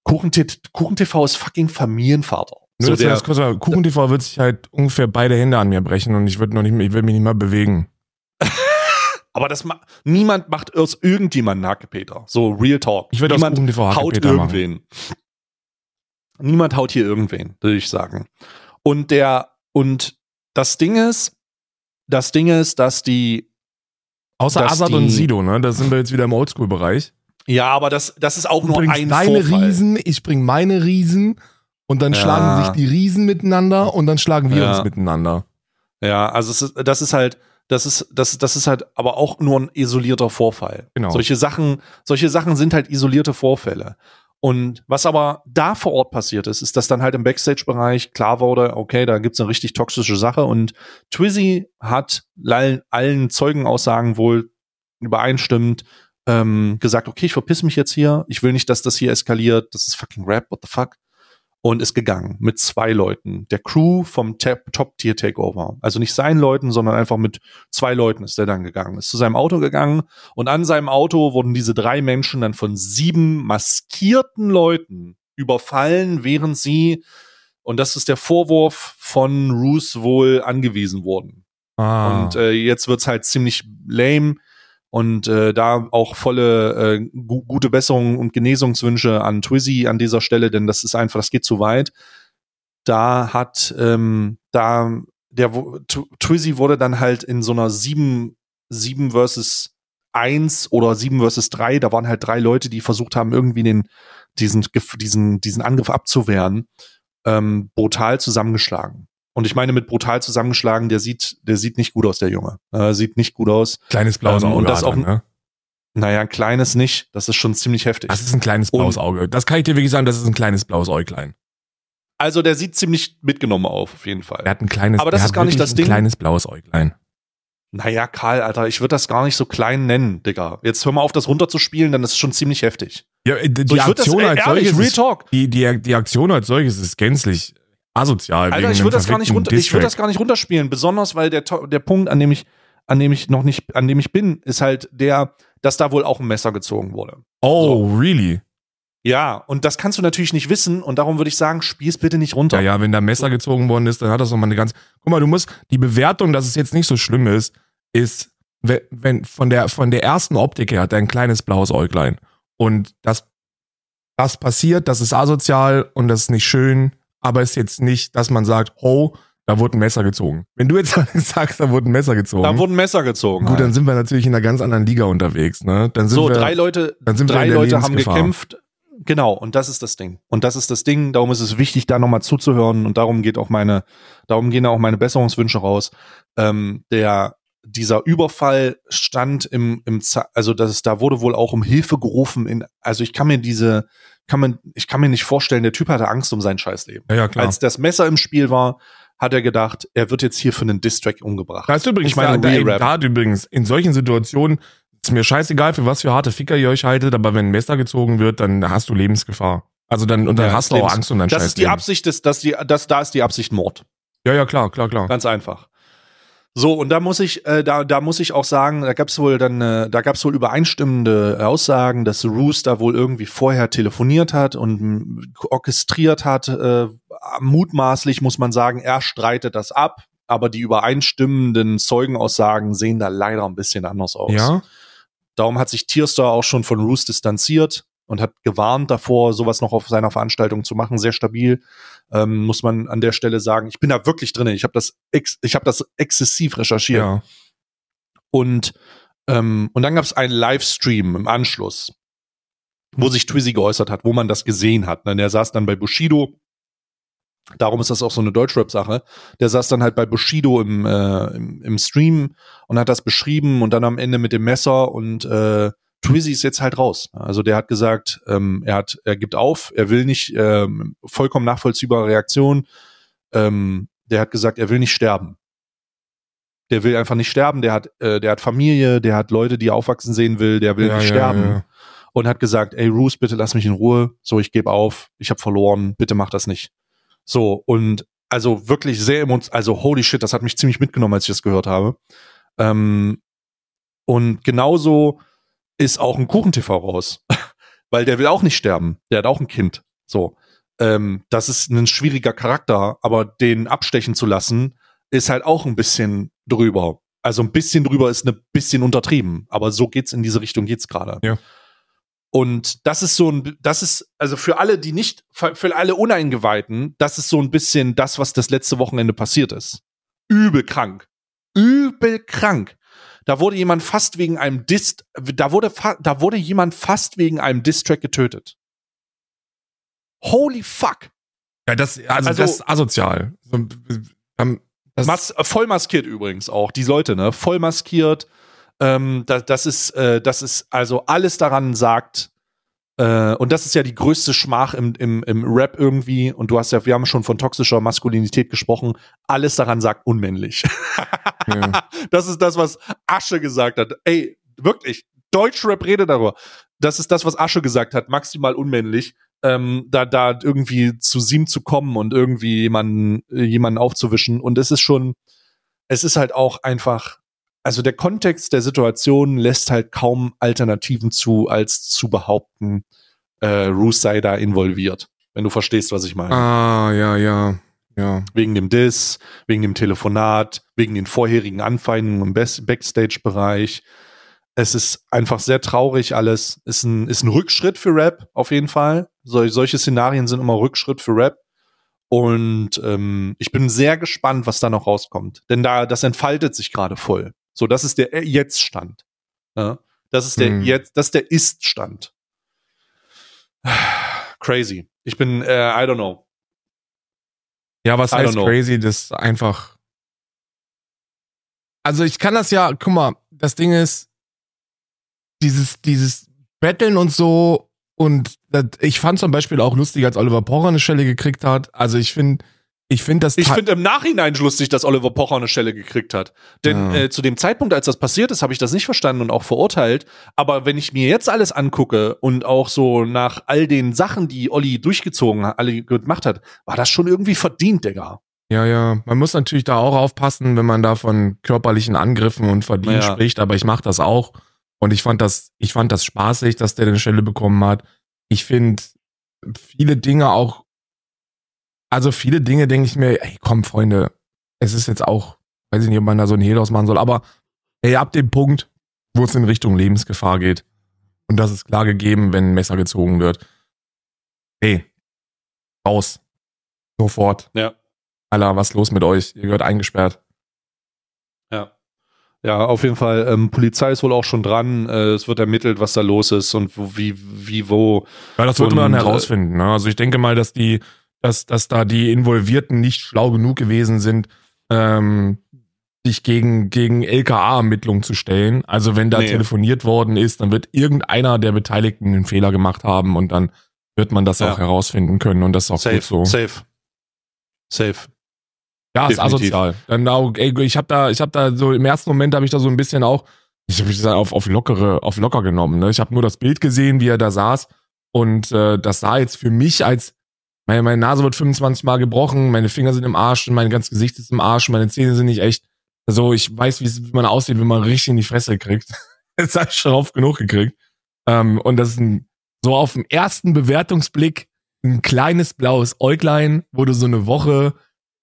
KuchenTV ist fucking Familienvater. Nur So das kurz mal, KuchenTV wird sich halt ungefähr beide Hände an mir brechen und ich würde noch nicht, mehr- ich würde mich nicht mal bewegen. *laughs* Aber das ma niemand macht aus irgendjemanden Hacke, Peter. So Real Talk. Ich würde aus niemand KuchenTV haut Peter machen. irgendwen. Niemand haut hier irgendwen, würde ich sagen. Und der und das Ding ist, das Ding ist, dass die Außer dass die- und Sido, ne? Da sind wir jetzt wieder im Oldschool-Bereich. Ja, aber das das ist auch Du nur ein deine Vorfall. Riesen, ich bring meine Riesen und dann Ja. schlagen sich die Riesen miteinander und dann schlagen wir Ja. uns miteinander. Ja, also es ist, das ist halt, das ist, das, das ist halt aber auch nur ein isolierter Vorfall. Genau. Solche Sachen, solche Sachen sind halt isolierte Vorfälle. Und was aber da vor Ort passiert ist, ist, dass dann halt im Backstage-Bereich klar wurde, okay, da gibt's eine richtig toxische Sache und Twizzy hat allen, allen Zeugenaussagen wohl übereinstimmend ähm, gesagt, okay, ich verpiss mich jetzt hier, ich will nicht, dass das hier eskaliert, das ist fucking Rap, what the fuck? Und ist gegangen mit zwei Leuten, der Crew vom Top-Tier-Takeover. Also nicht seinen Leuten, sondern einfach mit zwei Leuten ist der dann gegangen. Ist zu seinem Auto gegangen und an seinem Auto wurden diese drei Menschen dann von sieben maskierten Leuten überfallen, während sie, und das ist der Vorwurf von Roos wohl angewiesen wurden. Ah. Und äh, jetzt wird's halt ziemlich lame und äh, da auch volle äh, gu gute Besserung und Genesungswünsche an Twizzy an dieser Stelle, denn das ist einfach, das geht zu weit. Da hat ähm, da der Twizzy wurde dann halt in so einer sieben sieben versus eins oder sieben versus drei. Da waren halt drei Leute, die versucht haben, irgendwie den diesen diesen diesen Angriff abzuwehren, ähm, brutal zusammengeschlagen. Und ich meine mit brutal zusammengeschlagen, der sieht, der sieht nicht gut aus, der Junge. Äh, sieht nicht gut aus. kleines blaues ähm, Auge. und das auch- ne? Naja, ein kleines nicht. Das ist schon ziemlich heftig. Das ist ein kleines blaues Auge. Das kann ich dir wirklich sagen, das ist ein kleines blaues Äuglein. Also der sieht ziemlich mitgenommen auf, auf jeden Fall. Er hat ein kleines, Aber das ist gar nicht das ein Ding. kleines blaues Äuglein. Naja, Karl, Alter, ich würde das gar nicht so klein nennen, Digga. Jetzt hör mal auf, das runterzuspielen, dann ist es schon ziemlich heftig. Ja, äh, die So, das, Aktion ey, als ehrlich, solches ist, die, die, die Aktion als solches ist gänzlich asozial. Alter, ich würde das gar nicht verfickten runter, ich würde das gar nicht runterspielen, besonders weil der, der Punkt, an dem ich, an dem ich noch nicht, an dem ich bin, ist halt der, dass da wohl auch ein Messer gezogen wurde. Oh, really? Ja, und das kannst du natürlich nicht wissen und darum würde ich sagen, spiel's bitte nicht runter. Ja, ja, wenn da Messer gezogen worden ist, dann hat das nochmal eine ganz. Guck mal, du musst, die Bewertung, dass es jetzt nicht so schlimm ist, ist, we- wenn von der, von der ersten Optik her hat er ein kleines blaues Äuglein. Und das, das passiert, das ist asozial und das ist nicht schön, aber ist jetzt nicht, dass man sagt, oh, da wurde ein Messer gezogen. Wenn du jetzt *laughs* sagst, da wurde ein Messer gezogen, Da wurden Messer gezogen. gut, dann halt. sind wir natürlich in einer ganz anderen Liga unterwegs, ne? Dann sind so, wir, drei Leute, dann sind wir drei der Leute haben gekämpft. Genau, und das ist das Ding. Und das ist das Ding, darum ist es wichtig, da nochmal zuzuhören und darum geht auch meine, darum gehen auch meine Besserungswünsche raus. Ähm, der, dieser Überfall stand im, im, also das ist, da wurde wohl auch um Hilfe gerufen in, also ich kann mir diese, kann man, ich kann mir nicht vorstellen, der Typ hatte Angst um sein Scheißleben. Ja, ja, klar. Als das Messer im Spiel war, hat er gedacht, er wird jetzt hier für einen Distrack umgebracht. Da ist übrigens, Ich meine, da, da, da hat übrigens, in solchen Situationen ist mir scheißegal, für was für harte Ficker ihr euch haltet, aber wenn ein Messer gezogen wird, dann hast du Lebensgefahr. Also dann, und dann Ja, hast du auch Angst um dein Das ist die Scheißleben. Absicht, des, dass die, das, da ist die Absicht Mord. Ja, ja, klar, klar, klar. Ganz einfach. So, und da muss ich, äh, da, da muss ich auch sagen, da gab's wohl dann, äh, da gab's wohl übereinstimmende Aussagen, dass Roos da wohl irgendwie vorher telefoniert hat und orchestriert hat. Äh, mutmaßlich muss man sagen, er streitet das ab, aber die übereinstimmenden Zeugenaussagen sehen da leider ein bisschen anders aus. Ja? Darum hat sich Tierstar auch schon von Roos distanziert und hat gewarnt davor, sowas noch auf seiner Veranstaltung zu machen. Sehr stabil, ähm, muss man an der Stelle sagen. Ich bin da wirklich drin. Ich habe das, ex ich habe das exzessiv recherchiert. Ja. Und ähm, und dann gab es einen Livestream im Anschluss, wo sich Twizzy geäußert hat, wo man das gesehen hat. Ne? Der saß dann bei Bushido. Darum ist das auch so eine Deutschrap-Sache. Der saß dann halt bei Bushido im, äh, im, im Stream und hat das beschrieben und dann am Ende mit dem Messer und äh, Twizzy ist jetzt halt raus. Also der hat gesagt, ähm, er hat, er gibt auf, er will nicht, ähm, vollkommen nachvollziehbare Reaktion. Ähm, der hat gesagt, er will nicht sterben. Der will einfach nicht sterben. Der hat, äh, der hat Familie, der hat Leute, die er aufwachsen sehen will. Der will ja, nicht ja, sterben. Ja, und hat gesagt, ey Roos, bitte lass mich in Ruhe. So, ich gebe auf, ich habe verloren, bitte mach das nicht. So, und also wirklich sehr emotional, also holy shit, das hat mich ziemlich mitgenommen, als ich das gehört habe. Ähm, und genauso ist auch ein Kuchen-TV raus. *laughs* Weil der will auch nicht sterben. Der hat auch ein Kind. So. Ähm, das ist ein schwieriger Charakter, aber den abstechen zu lassen, ist halt auch ein bisschen drüber. Also ein bisschen drüber ist ein bisschen untertrieben, aber so geht's in diese Richtung geht's gerade. Ja. Und das ist so ein, das ist, also für alle, die nicht, für alle Uneingeweihten, das ist so ein bisschen das, was das letzte Wochenende passiert ist. Übel krank. Übel krank. Da wurde jemand fast wegen einem Dist, da wurde, da wurde jemand fast wegen einem Distrack getötet. Holy fuck. Ja, das, also, also das ist asozial. Ähm, das Mas voll maskiert übrigens auch, die Leute, ne? Voll maskiert. Ähm, das, das ist, äh, das ist, also alles daran sagt, äh, und das ist ja die größte Schmach im, im, im Rap irgendwie, und du hast ja, wir haben schon von toxischer Maskulinität gesprochen, alles daran sagt unmännlich. ja. *laughs* Das ist das, was Asche gesagt hat. Ey, wirklich, Deutschrap redet darüber. Das ist das, was Asche gesagt hat, maximal unmännlich ähm, da, da irgendwie zu Sim zu kommen und irgendwie jemanden, äh, jemanden aufzuwischen. Und es ist schon, es ist halt auch einfach, also der Kontext der Situation lässt halt kaum Alternativen zu, als zu behaupten, äh, Roos sei da involviert. Wenn du verstehst, was ich meine. Ah, ja, ja. Ja. Wegen dem Diss, wegen dem Telefonat, wegen den vorherigen Anfeindungen im Backstage-Bereich es ist einfach sehr traurig alles. Ist ein, ist ein Rückschritt für Rap, auf jeden Fall. Sol solche Szenarien sind immer Rückschritt für Rap. Und ähm, ich bin sehr gespannt, was da noch rauskommt. Denn da, das entfaltet sich gerade voll. So, das ist der Jetzt-Stand. Ja? Das ist der hm. Jetzt, das ist der Ist-Stand. *sighs* Crazy. Ich bin, äh, I don't know. Ja, was I heißt crazy? Das ist einfach. Also ich kann das ja, guck mal, das Ding ist, dieses, dieses Betteln und so und das, ich fand zum Beispiel auch lustig, als Oliver Pocher eine Stelle gekriegt hat. Also ich finde, ich finde das. Ich finde im Nachhinein lustig, dass Oliver Pocher eine Stelle gekriegt hat. Denn ja. äh, zu dem Zeitpunkt, als das passiert ist, habe ich das nicht verstanden und auch verurteilt. Aber wenn ich mir jetzt alles angucke und auch so nach all den Sachen, die Olli durchgezogen hat, alle gemacht hat, war das schon irgendwie verdient, Digga. Ja, ja. Man muss natürlich da auch aufpassen, wenn man da von körperlichen Angriffen und Verdienen ja. spricht, aber ich mache das auch. Und ich fand das, ich fand das spaßig, dass der eine Stelle bekommen hat. Ich finde viele Dinge auch, also viele Dinge denke ich mir, ey, komm, Freunde, es ist jetzt auch, weiß ich nicht, ob man da so ein Hehl machen soll, aber ey, ab dem Punkt, wo es in Richtung Lebensgefahr geht, und das ist klar gegeben, wenn ein Messer gezogen wird, ey, raus. Sofort. Ja. Alter, was ist los mit euch? Ihr gehört eingesperrt. Ja. Ja, auf jeden Fall. Ähm, Polizei ist wohl auch schon dran. Äh, es wird ermittelt, was da los ist und wo, wie, wie, wo. Ja, das wird man äh, herausfinden. Ne? Also ich denke mal, dass die, dass, dass da die Involvierten nicht schlau genug gewesen sind, ähm, sich gegen, gegen LKA-Ermittlungen zu stellen. Also wenn da nee. telefoniert worden ist, dann wird irgendeiner der Beteiligten einen Fehler gemacht haben und dann wird man das ja. auch herausfinden können und das ist auch safe, gut so. Safe. Safe. Ja, Definitiv. ist asozial. Dann auch, ey, ich habe da, ich habe da so im ersten Moment habe ich da so ein bisschen auch, ich habe mich auf auf lockere, auf locker genommen. Ne? Ich habe nur das Bild gesehen, wie er da saß und äh, das sah jetzt für mich als meine, meine Nase wird 25 Mal gebrochen, meine Finger sind im Arsch, mein ganzes Gesicht ist im Arsch, meine Zähne sind nicht echt. Also ich weiß, wie man aussieht, wenn man richtig in die Fresse kriegt. *laughs* Jetzt habe ich schon oft genug gekriegt. Ähm, und das ist ein, so auf dem ersten Bewertungsblick ein kleines blaues Äuglein, wo du so eine Woche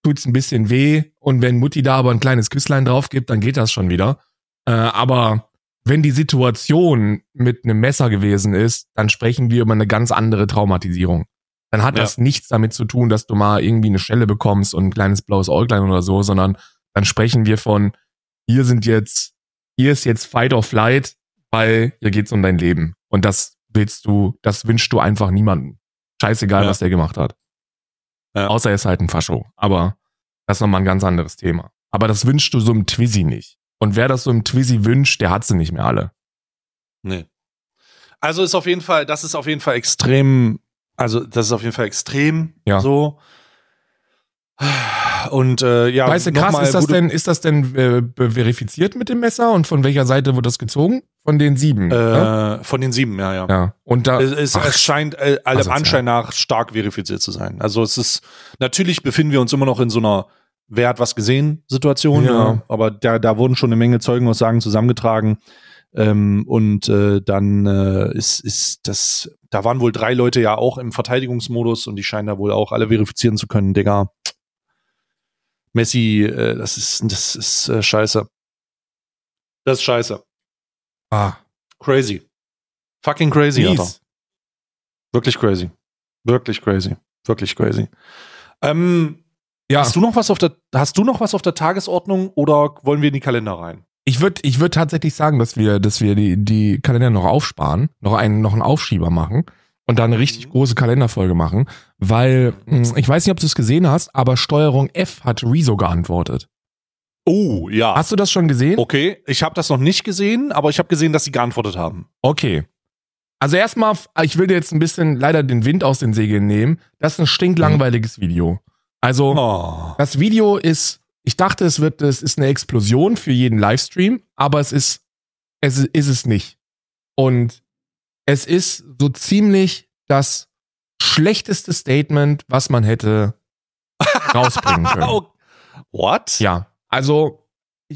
tut's ein bisschen weh und wenn Mutti da aber ein kleines Küsslein drauf gibt, dann geht das schon wieder. Äh, aber wenn die Situation mit einem Messer gewesen ist, dann sprechen wir über eine ganz andere Traumatisierung. Dann hat ja. das nichts damit zu tun, dass du mal irgendwie eine Stelle bekommst und ein kleines blaues Äuglein oder so, sondern dann sprechen wir von, hier sind jetzt, hier ist jetzt Fight or Flight, weil hier geht's um dein Leben. Und das willst du, das wünschst du einfach niemandem. Scheißegal, ja. was der gemacht hat. Ja. Außer er ist halt ein Fascho. Aber das ist nochmal ein ganz anderes Thema. Aber das wünschst du so einem Twizzy nicht. Und wer das so einem Twizzy wünscht, der hat sie nicht mehr alle. Nee. Also ist auf jeden Fall, das ist auf jeden Fall extrem, also das ist auf jeden Fall extrem ja. so. und äh, ja, weißt du, krass, ist das denn, ist das denn äh, verifiziert mit dem Messer und von welcher Seite wird das gezogen? Von den sieben. ne? äh, von den sieben, ja, ja. Ja. Und da. Es, es, es scheint äh, allem. Anschein nach stark verifiziert zu sein. Also es ist, natürlich befinden wir uns immer noch in so einer Wer hat was gesehen Situation, Ja. ja. aber da, da wurden schon eine Menge Zeugenaussagen zusammengetragen. Ähm, und äh, dann äh, ist, ist das, da waren wohl drei Leute ja auch im Verteidigungsmodus und die scheinen da wohl auch alle verifizieren zu können, Digga. Messi, äh, das ist, das ist äh, scheiße. Das ist scheiße. ah, Crazy. Fucking crazy, Alter. Wirklich crazy. Wirklich crazy. Wirklich crazy. Ähm, Ja. Hast du noch was auf der, hast du noch was auf der Tagesordnung oder wollen wir in die Kalender rein? Ich würde ich würd tatsächlich sagen, dass wir, dass wir die, die Kalender noch aufsparen, noch einen, noch einen Aufschieber machen und da eine richtig Mhm. große Kalenderfolge machen, weil mh, ich weiß nicht, ob du es gesehen hast, aber Steuerung F hat Rezo geantwortet. Oh, ja. Hast du das schon gesehen? okay, ich habe das noch nicht gesehen, aber ich habe gesehen, dass sie geantwortet haben. Okay. Also erstmal, ich will dir jetzt ein bisschen leider den Wind aus den Segeln nehmen. Das ist ein stinklangweiliges Video. Also Oh. das Video ist, ich dachte, es wird, es ist eine Explosion für jeden Livestream, aber es ist, es ist es nicht. Und es ist so ziemlich das schlechteste Statement, was man hätte *laughs* rausbringen können. What? Ja, also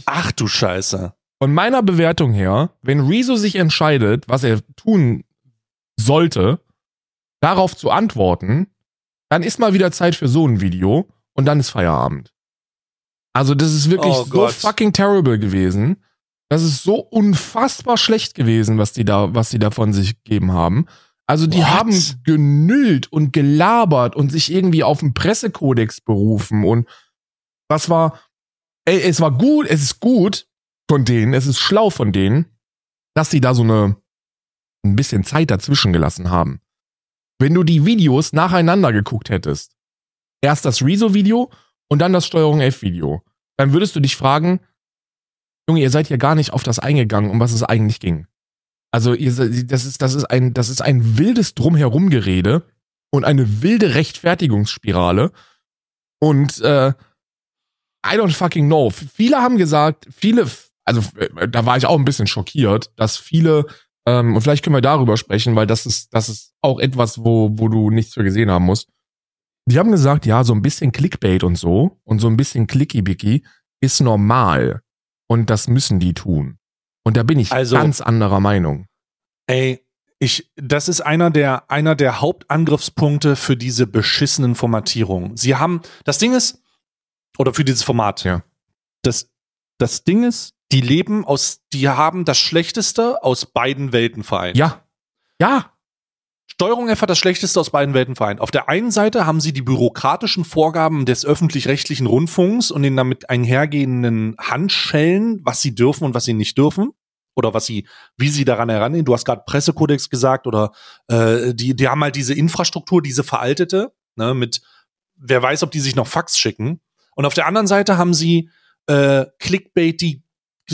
Ach du Scheiße. von meiner Bewertung her, wenn Rezo sich entscheidet, was er tun sollte, darauf zu antworten, dann ist mal wieder Zeit für so ein Video und dann ist Feierabend. Also das ist wirklich Oh so Gott. fucking terrible gewesen. Das ist so unfassbar schlecht gewesen, was die da, was die da von sich gegeben haben. Also die What? haben genüllt und gelabert und sich irgendwie auf den Pressekodex berufen und was war, ey, es war gut, es ist gut von denen, es ist schlau von denen, dass sie da so eine, ein bisschen Zeit dazwischen gelassen haben. Wenn du die Videos nacheinander geguckt hättest, erst das Rezo-Video und dann das Steuerung F-Video, dann würdest du dich fragen, Junge, ihr seid ja gar nicht auf das eingegangen, um was es eigentlich ging. Also, ihr, das ist, das ist ein, das ist ein wildes Drumherumgerede und eine wilde Rechtfertigungsspirale. Und äh, I don't fucking know. Viele haben gesagt, viele, also äh, da war ich auch ein bisschen schockiert, dass viele, ähm, und vielleicht können wir darüber sprechen, weil das ist, das ist auch etwas, wo, wo du nichts für gesehen haben musst. Die haben gesagt, ja, so ein bisschen Clickbait und so und so ein bisschen Clicky-Bicky ist normal. Und das müssen die tun. Und da bin ich Also- ganz anderer Meinung. Ey, ich, das ist einer der, einer der Hauptangriffspunkte für diese beschissenen Formatierungen. Sie haben, das Ding ist, oder für dieses Format. Ja. Das, das Ding ist, die leben aus, die haben das Schlechteste aus beiden Welten vereint. Ja. Ja. Steuerung F hat das Schlechteste aus beiden Welten vereint. Auf der einen Seite haben sie die bürokratischen Vorgaben des öffentlich-rechtlichen Rundfunks und den damit einhergehenden Handschellen, was sie dürfen und was sie nicht dürfen. Oder was sie, wie sie daran herangehen. Du hast gerade Pressekodex gesagt oder äh, die, die haben halt diese Infrastruktur, diese veraltete, ne, mit wer weiß, ob die sich noch Fax schicken. Und auf der anderen Seite haben sie äh, Clickbaity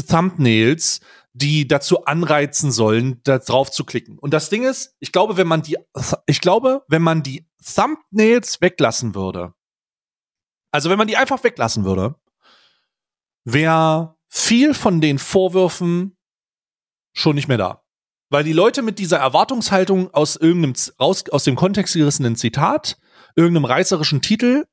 Thumbnails, die dazu anreizen sollen, da drauf zu klicken. Und das Ding ist, ich glaube, wenn man die, ich glaube, wenn man die Thumbnails weglassen würde, also wenn man die einfach weglassen würde, wäre viel von den Vorwürfen schon nicht mehr da. Weil die Leute mit dieser Erwartungshaltung aus irgendeinem, raus, aus dem Kontext gerissenen Zitat, irgendeinem reißerischen Titel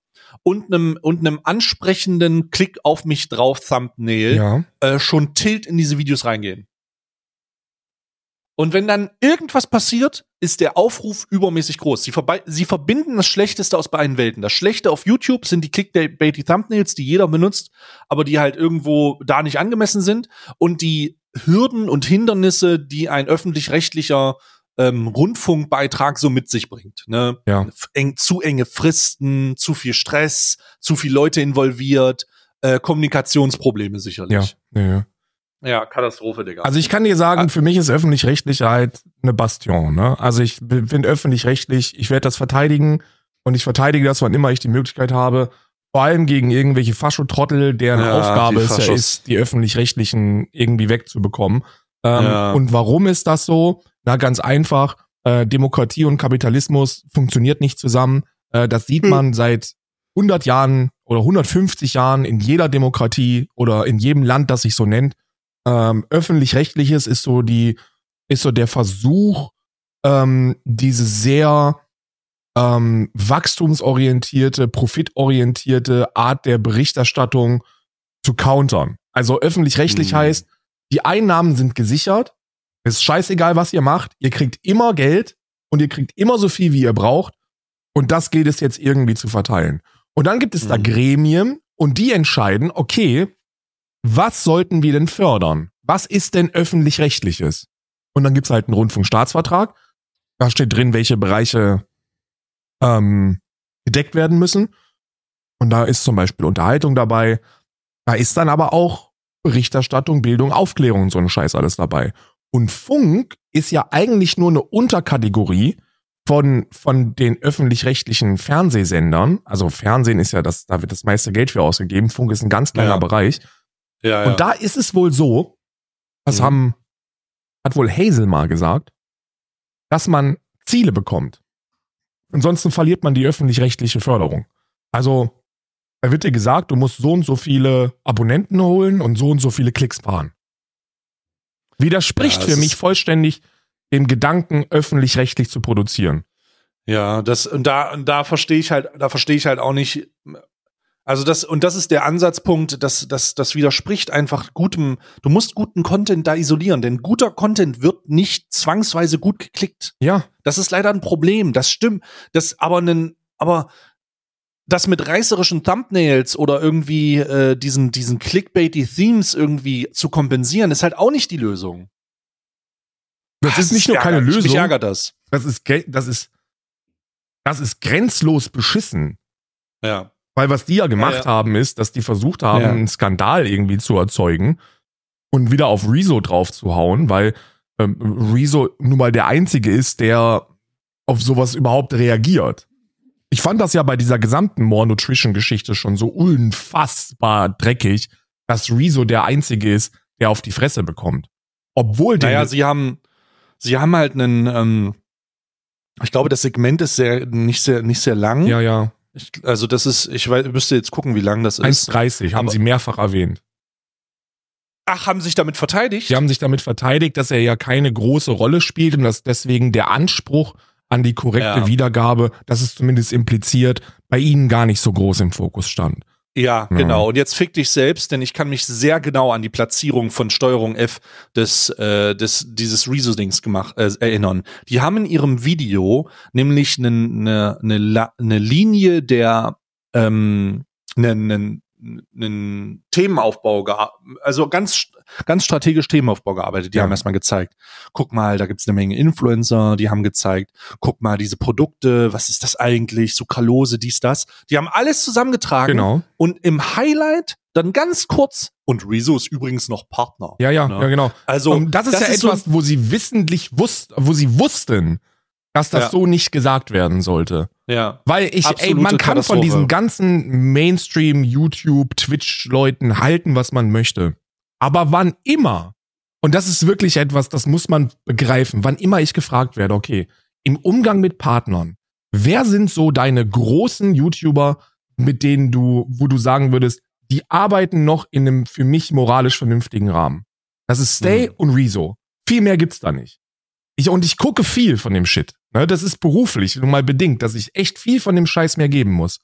und einem, und einem ansprechenden Klick auf mich drauf Thumbnail Ja. äh, schon tilt in diese Videos reingehen. Und wenn dann irgendwas passiert, ist der Aufruf übermäßig groß. Sie, sie verbinden das Schlechteste aus beiden Welten. Das Schlechte auf YouTube sind die Clickbaity Thumbnails, die jeder benutzt, aber die halt irgendwo da nicht angemessen sind. Und die Hürden und Hindernisse, die ein öffentlich-rechtlicher ähm, Rundfunkbeitrag so mit sich bringt. Ne? Ja. Eng, zu enge Fristen, zu viel Stress, zu viel Leute involviert, äh, Kommunikationsprobleme Ja. sicherlich. ja, ja. Ja, Katastrophe, Digga. Also ich kann dir sagen, für mich ist öffentlich-rechtlich halt eine Bastion. Ne? Also ich bin öffentlich-rechtlich, ich werde das verteidigen und ich verteidige das, wann immer ich die Möglichkeit habe. Vor allem gegen irgendwelche Faschotrottel, deren Ja, Aufgabe es ja ist, die öffentlich-rechtlichen irgendwie wegzubekommen. Ähm, Ja. Und warum ist das so? Na, ganz einfach. Äh, Demokratie und Kapitalismus funktioniert nicht zusammen. Äh, das sieht Hm. man seit 100 Jahren oder 150 Jahren in jeder Demokratie oder in jedem Land, das sich so nennt, ähm, öffentlich-rechtliches ist so die, ist so der Versuch, ähm, diese sehr ähm, wachstumsorientierte, profitorientierte Art der Berichterstattung zu countern. Also öffentlich-rechtlich Mhm. heißt, die Einnahmen sind gesichert. Es ist scheißegal, was ihr macht. Ihr kriegt immer Geld und ihr kriegt immer so viel, wie ihr braucht. Und das gilt es jetzt irgendwie zu verteilen. Und dann gibt es da Mhm. Gremien und die entscheiden, okay, was sollten wir denn fördern? Was ist denn öffentlich-rechtliches? Und dann gibt's halt einen Rundfunkstaatsvertrag. Da steht drin, welche Bereiche ähm, gedeckt werden müssen. Und da ist zum Beispiel Unterhaltung dabei. Da ist dann aber auch Berichterstattung, Bildung, Aufklärung und so ein Scheiß alles dabei. Und Funk ist ja eigentlich nur eine Unterkategorie von, von den öffentlich-rechtlichen Fernsehsendern. Also Fernsehen ist ja das, da wird das meiste Geld für ausgegeben. Funk ist ein ganz kleiner Ja. Bereich. Ja, ja. Und da ist es wohl so, das Mhm. haben, hat wohl Hazel mal gesagt, dass man Ziele bekommt. Ansonsten verliert man die öffentlich-rechtliche Förderung. Also, da wird dir gesagt, du musst so und so viele Abonnenten holen und so und so viele Klicks fahren. Widerspricht Ja, für mich vollständig dem Gedanken, öffentlich-rechtlich zu produzieren. Ja, das und da und da verstehe ich halt, da verstehe ich halt auch nicht. Also das und das ist der Ansatzpunkt, dass das das widerspricht einfach gutem. Du musst guten Content da isolieren, denn guter Content wird nicht zwangsweise gut geklickt. Ja, Das ist leider ein Problem. Das stimmt. Das aber einen, aber das mit reißerischen Thumbnails oder irgendwie äh, diesen diesen clickbaity Themes irgendwie zu kompensieren, ist halt auch nicht die Lösung. das ist nicht nur keine ärgerlich. Mich Lösung, ärgert das. das ist, das ist, das ist grenzlos beschissen. Ja. Weil was die ja gemacht Ja, ja. haben, ist, dass die versucht haben, Ja. einen Skandal irgendwie zu erzeugen und wieder auf Rezo drauf zu hauen, weil ähm, Rezo nun mal der Einzige ist, der auf sowas überhaupt reagiert. Ich fand das ja bei dieser gesamten More Nutrition-Geschichte schon so unfassbar dreckig, dass Rezo der Einzige ist, der auf die Fresse bekommt. Obwohl der. Naja, sie haben, sie haben halt einen, ähm, ich glaube, das Segment ist sehr, nicht sehr, nicht sehr lang. ja, ja. Ich, also das ist, ich weiß, müsste jetzt gucken, wie lang das ist. 1,30 haben Aber- sie mehrfach erwähnt. Ach, haben sich damit verteidigt? Sie haben sich damit verteidigt, dass er ja keine große Rolle spielt und dass deswegen der Anspruch an die korrekte Ja. Wiedergabe, das ist zumindest impliziert, bei ihnen gar nicht so groß im Fokus stand. Ja, Ja. genau. Und jetzt fick dich selbst, denn ich kann mich sehr genau an die Platzierung von Steuerung F des, äh, des dieses Rezo-Dings gemacht äh, erinnern. Die haben in ihrem Video nämlich eine ne, ne, ne Linie der ähm, einen ne, ne Themenaufbau also ganz ganz strategisch Themenaufbau gearbeitet. Die Ja. haben erstmal gezeigt, guck mal, da gibt's eine Menge Influencer, die haben gezeigt, guck mal, diese Produkte, was ist das eigentlich, Sucralose, dies, das. Die haben alles zusammengetragen Genau. und im Highlight dann ganz kurz und Rezo ist übrigens noch Partner. Ja, ja, Ne? ja, genau. Also und das ist ja so- etwas, wo sie wissentlich wussten, wo sie wussten, dass das Ja. so nicht gesagt werden sollte. ja, Weil ich, ey, Absolute man kann von diesen ganzen Mainstream, YouTube, Twitch-Leuten halten, was man möchte. Aber wann immer, und das ist wirklich etwas, das muss man begreifen, wann immer ich gefragt werde, okay, im Umgang mit Partnern, wer sind so deine großen YouTuber, mit denen du, wo du sagen würdest, die arbeiten noch in einem für mich moralisch vernünftigen Rahmen? Das ist Stay Mhm. und Rezo. Viel mehr gibt's da nicht. Ich, und ich gucke viel von dem Shit. Ne, das ist beruflich nun mal bedingt, dass ich echt viel von dem Scheiß mehr geben muss.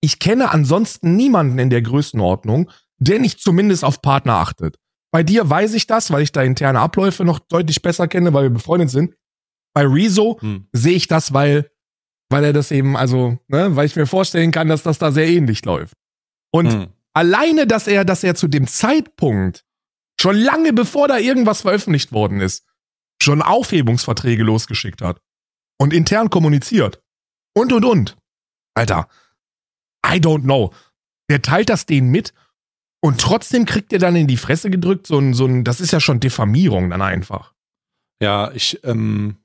Ich kenne ansonsten niemanden in der Größenordnung, der nicht zumindest auf Partner achtet. Bei dir weiß ich das, weil ich da interne Abläufe noch deutlich besser kenne, weil wir befreundet sind. Bei Rezo hm. sehe ich das, weil, weil er das eben, also, ne, weil ich mir vorstellen kann, dass das da sehr ähnlich läuft. Und Hm. alleine, dass er, dass er zu dem Zeitpunkt, schon lange bevor da irgendwas veröffentlicht worden ist, schon Aufhebungsverträge losgeschickt hat und intern kommuniziert. Und, und, und. Alter, I don't know. Der teilt das denen mit und trotzdem kriegt er dann in die Fresse gedrückt, so ein, so ein, das ist ja schon Diffamierung dann einfach. ja, ich ähm,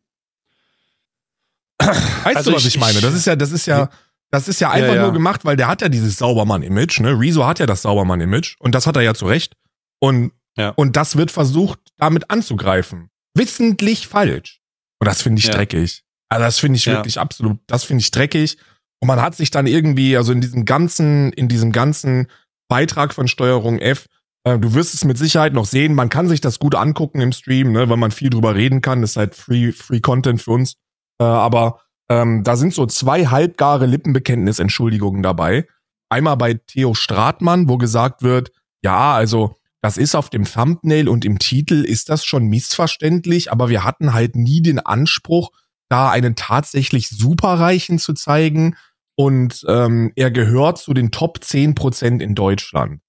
Weißt Also du, was ich- ich, meine? Das ist ja, das ist ja, das ist ja einfach Ja, ja. nur gemacht, weil der hat ja dieses Saubermann-Image, ne? Rezo hat ja das Saubermann-Image und das hat er ja zu Recht. Und, Ja. und das wird versucht, damit anzugreifen. Wissentlich falsch. Und das finde ich Ja. dreckig. Also das finde ich Ja. wirklich absolut, das finde ich dreckig. Und man hat sich dann irgendwie, also in diesem ganzen, in diesem ganzen Beitrag von Steuerung F, äh, du wirst es mit Sicherheit noch sehen. Man kann sich das gut angucken im Stream, ne, weil man viel drüber reden kann. Das ist halt Free, Free Content für uns. Äh, aber ähm, da sind so zwei halbgare Lippenbekenntnisentschuldigungen dabei. Einmal bei Theo Stratmann, wo gesagt wird, ja, also das ist auf dem Thumbnail und im Titel ist das schon missverständlich, aber wir hatten halt nie den Anspruch, da einen tatsächlich Superreichen zu zeigen. Und ähm, er gehört zu den Top 10% in Deutschland.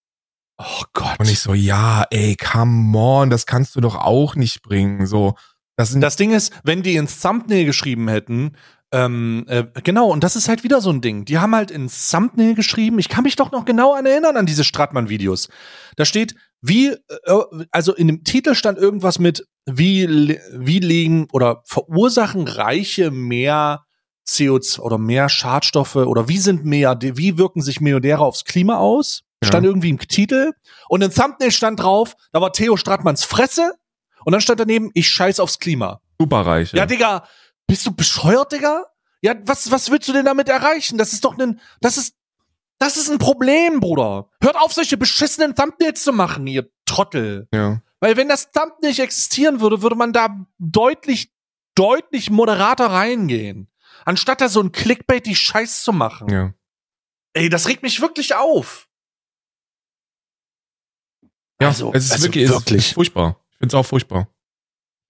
Oh Gott. Und ich so, ja, ey, come on, das kannst du doch auch nicht bringen. So, das, das Ding ist, wenn die ins Thumbnail geschrieben hätten, ähm, äh, genau, und das ist halt wieder so ein Ding. Die haben halt ins Thumbnail geschrieben, ich kann mich doch noch genau an erinnern an diese Stratmann-Videos. Da steht, wie, äh, also in dem Titel stand irgendwas mit, wie, wie legen oder verursachen Reiche mehr CO2 oder mehr Schadstoffe oder wie sind mehr, wie wirken sich Milliardäre aufs Klima aus? Stand ja. irgendwie im Titel. Und im Thumbnail stand drauf, da war Theo Stratmanns Fresse. Und dann stand daneben, ich scheiß aufs Klima. Superreich. Ja, Digga, bist du bescheuert, Digga? Ja, was, was willst du denn damit erreichen? Das ist doch ein, das ist, das ist ein Problem, Bruder. Hört auf, solche beschissenen Thumbnails zu machen, ihr Trottel. Ja. Weil wenn das Thumb nicht existieren würde, würde man da deutlich, deutlich moderater reingehen. Anstatt da so ein Clickbait die Scheiß zu machen. Ja. Ey, das regt mich wirklich auf. Ja, also, es ist also wirklich, wirklich. Es ist furchtbar. Ich finde es auch furchtbar.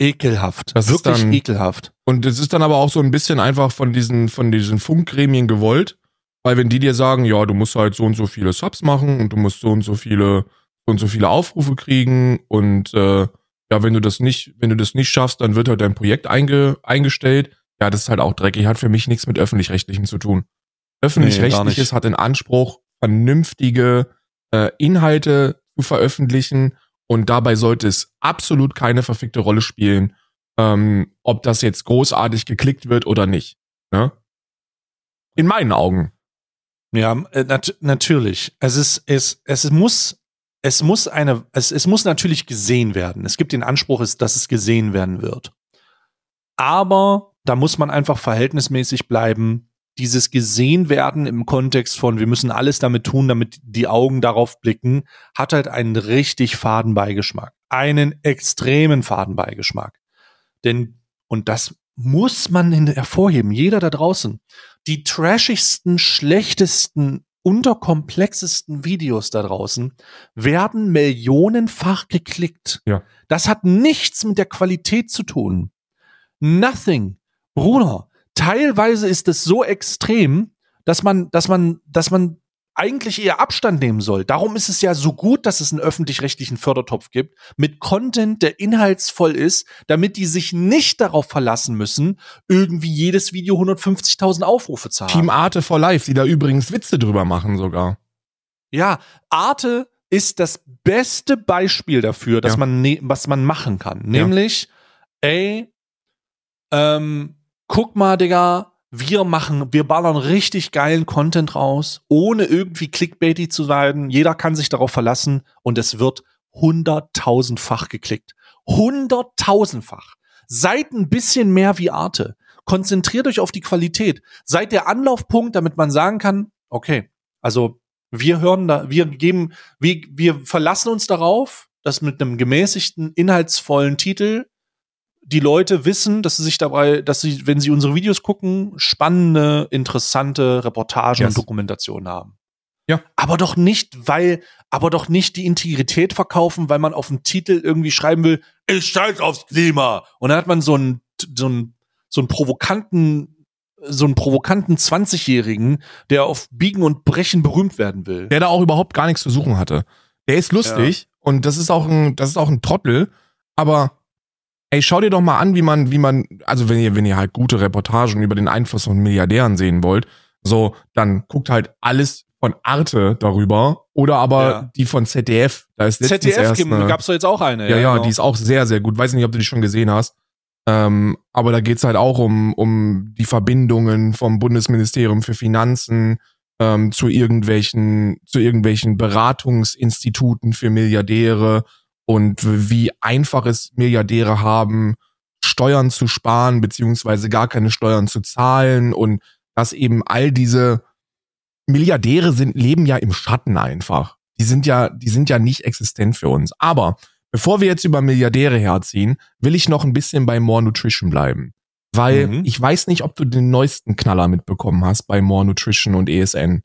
Ekelhaft. Das wirklich ist dann, ekelhaft. Und es ist dann aber auch so ein bisschen einfach von diesen, von diesen Funkgremien gewollt. Weil wenn die dir sagen, ja, du musst halt so und so viele Subs machen und du musst so und so viele, so und so viele Aufrufe kriegen und äh, ja, wenn du das nicht, wenn du das nicht schaffst, dann wird halt dein Projekt einge, eingestellt. Ja, das ist halt auch dreckig, hat für mich nichts mit öffentlich-rechtlichem zu tun. Öffentlich-rechtliches nee, hat den Anspruch, vernünftige äh, Inhalte zu veröffentlichen und dabei sollte es absolut keine verfickte Rolle spielen, ähm, ob das jetzt großartig geklickt wird oder nicht. Ne? In meinen Augen. Ja, äh, nat natürlich. Es ist, es, es muss, es muss eine, es, es muss natürlich gesehen werden. Es gibt den Anspruch, dass es gesehen werden wird. Aber da muss man einfach verhältnismäßig bleiben dieses gesehen werden im Kontext von, wir müssen alles damit tun, damit die Augen darauf blicken, hat halt einen richtig faden Beigeschmack. Einen extremen faden Beigeschmack. Denn, und das muss man hervorheben, jeder da draußen, die trashigsten, schlechtesten, unterkomplexesten Videos da draußen werden millionenfach geklickt. Ja. Das hat nichts mit der Qualität zu tun. Nothing. Bruder, teilweise ist es so extrem, dass man, dass man, dass man eigentlich eher Abstand nehmen soll. Darum ist es ja so gut, dass es einen öffentlich-rechtlichen Fördertopf gibt mit Content, der inhaltsvoll ist, damit die sich nicht darauf verlassen müssen, irgendwie jedes Video 150.000 Aufrufe zu haben. Team Arte for Life, die da übrigens Witze drüber machen sogar. Ja, Arte ist das beste Beispiel dafür, dass ja. man ne was man machen kann. Nämlich, ja. ey, ähm, guck mal, Digga, wir machen, wir ballern richtig geilen Content raus, ohne irgendwie clickbaity zu sein. Jeder kann sich darauf verlassen und es wird hunderttausendfach geklickt. Hunderttausendfach. Seid ein bisschen mehr wie Arte. Konzentriert euch auf die Qualität. Seid der Anlaufpunkt, damit man sagen kann, okay, also wir hören da, wir geben, wir, wir verlassen uns darauf, dass mit einem gemäßigten, inhaltsvollen Titel die Leute wissen, dass sie sich dabei, dass sie, wenn sie unsere Videos gucken, spannende, interessante Reportagen yes. und Dokumentationen haben. Ja. Aber doch nicht, weil, aber doch nicht die Integrität verkaufen, weil man auf dem Titel irgendwie schreiben will, ich scheiß aufs Klima. Und dann hat man so einen, so einen, so einen provokanten, so einen provokanten 20-Jährigen, der auf Biegen und Brechen berühmt werden will. Der da auch überhaupt gar nichts zu suchen hatte. Der ist lustig ja. und das ist auch ein, das ist auch ein Trottel, aber Ey, schau dir doch mal an, wie man, wie man, also wenn ihr, wenn ihr halt gute Reportagen über den Einfluss von Milliardären sehen wollt, so, dann guckt halt alles von Arte darüber oder aber ja. die von ZDF. Da ist ZDF erst eine, gab's doch jetzt auch eine. Ja, ja, ja genau. die ist auch sehr, sehr gut. Weiß nicht, ob du die schon gesehen hast. Ähm, aber da geht's halt auch um, um die Verbindungen vom Bundesministerium für Finanzen ähm, zu irgendwelchen, zu irgendwelchen Beratungsinstituten für Milliardäre und wie einfach es Milliardäre haben, Steuern zu sparen, beziehungsweise gar keine Steuern zu zahlen. Und dass eben all diese Milliardäre sind, leben ja im Schatten einfach. Die sind ja, die sind ja nicht existent für uns. Aber bevor wir jetzt über Milliardäre herziehen, will ich noch ein bisschen bei More Nutrition bleiben. Weil Mhm. ich weiß nicht, ob du den neuesten Knaller mitbekommen hast bei More Nutrition und ESN.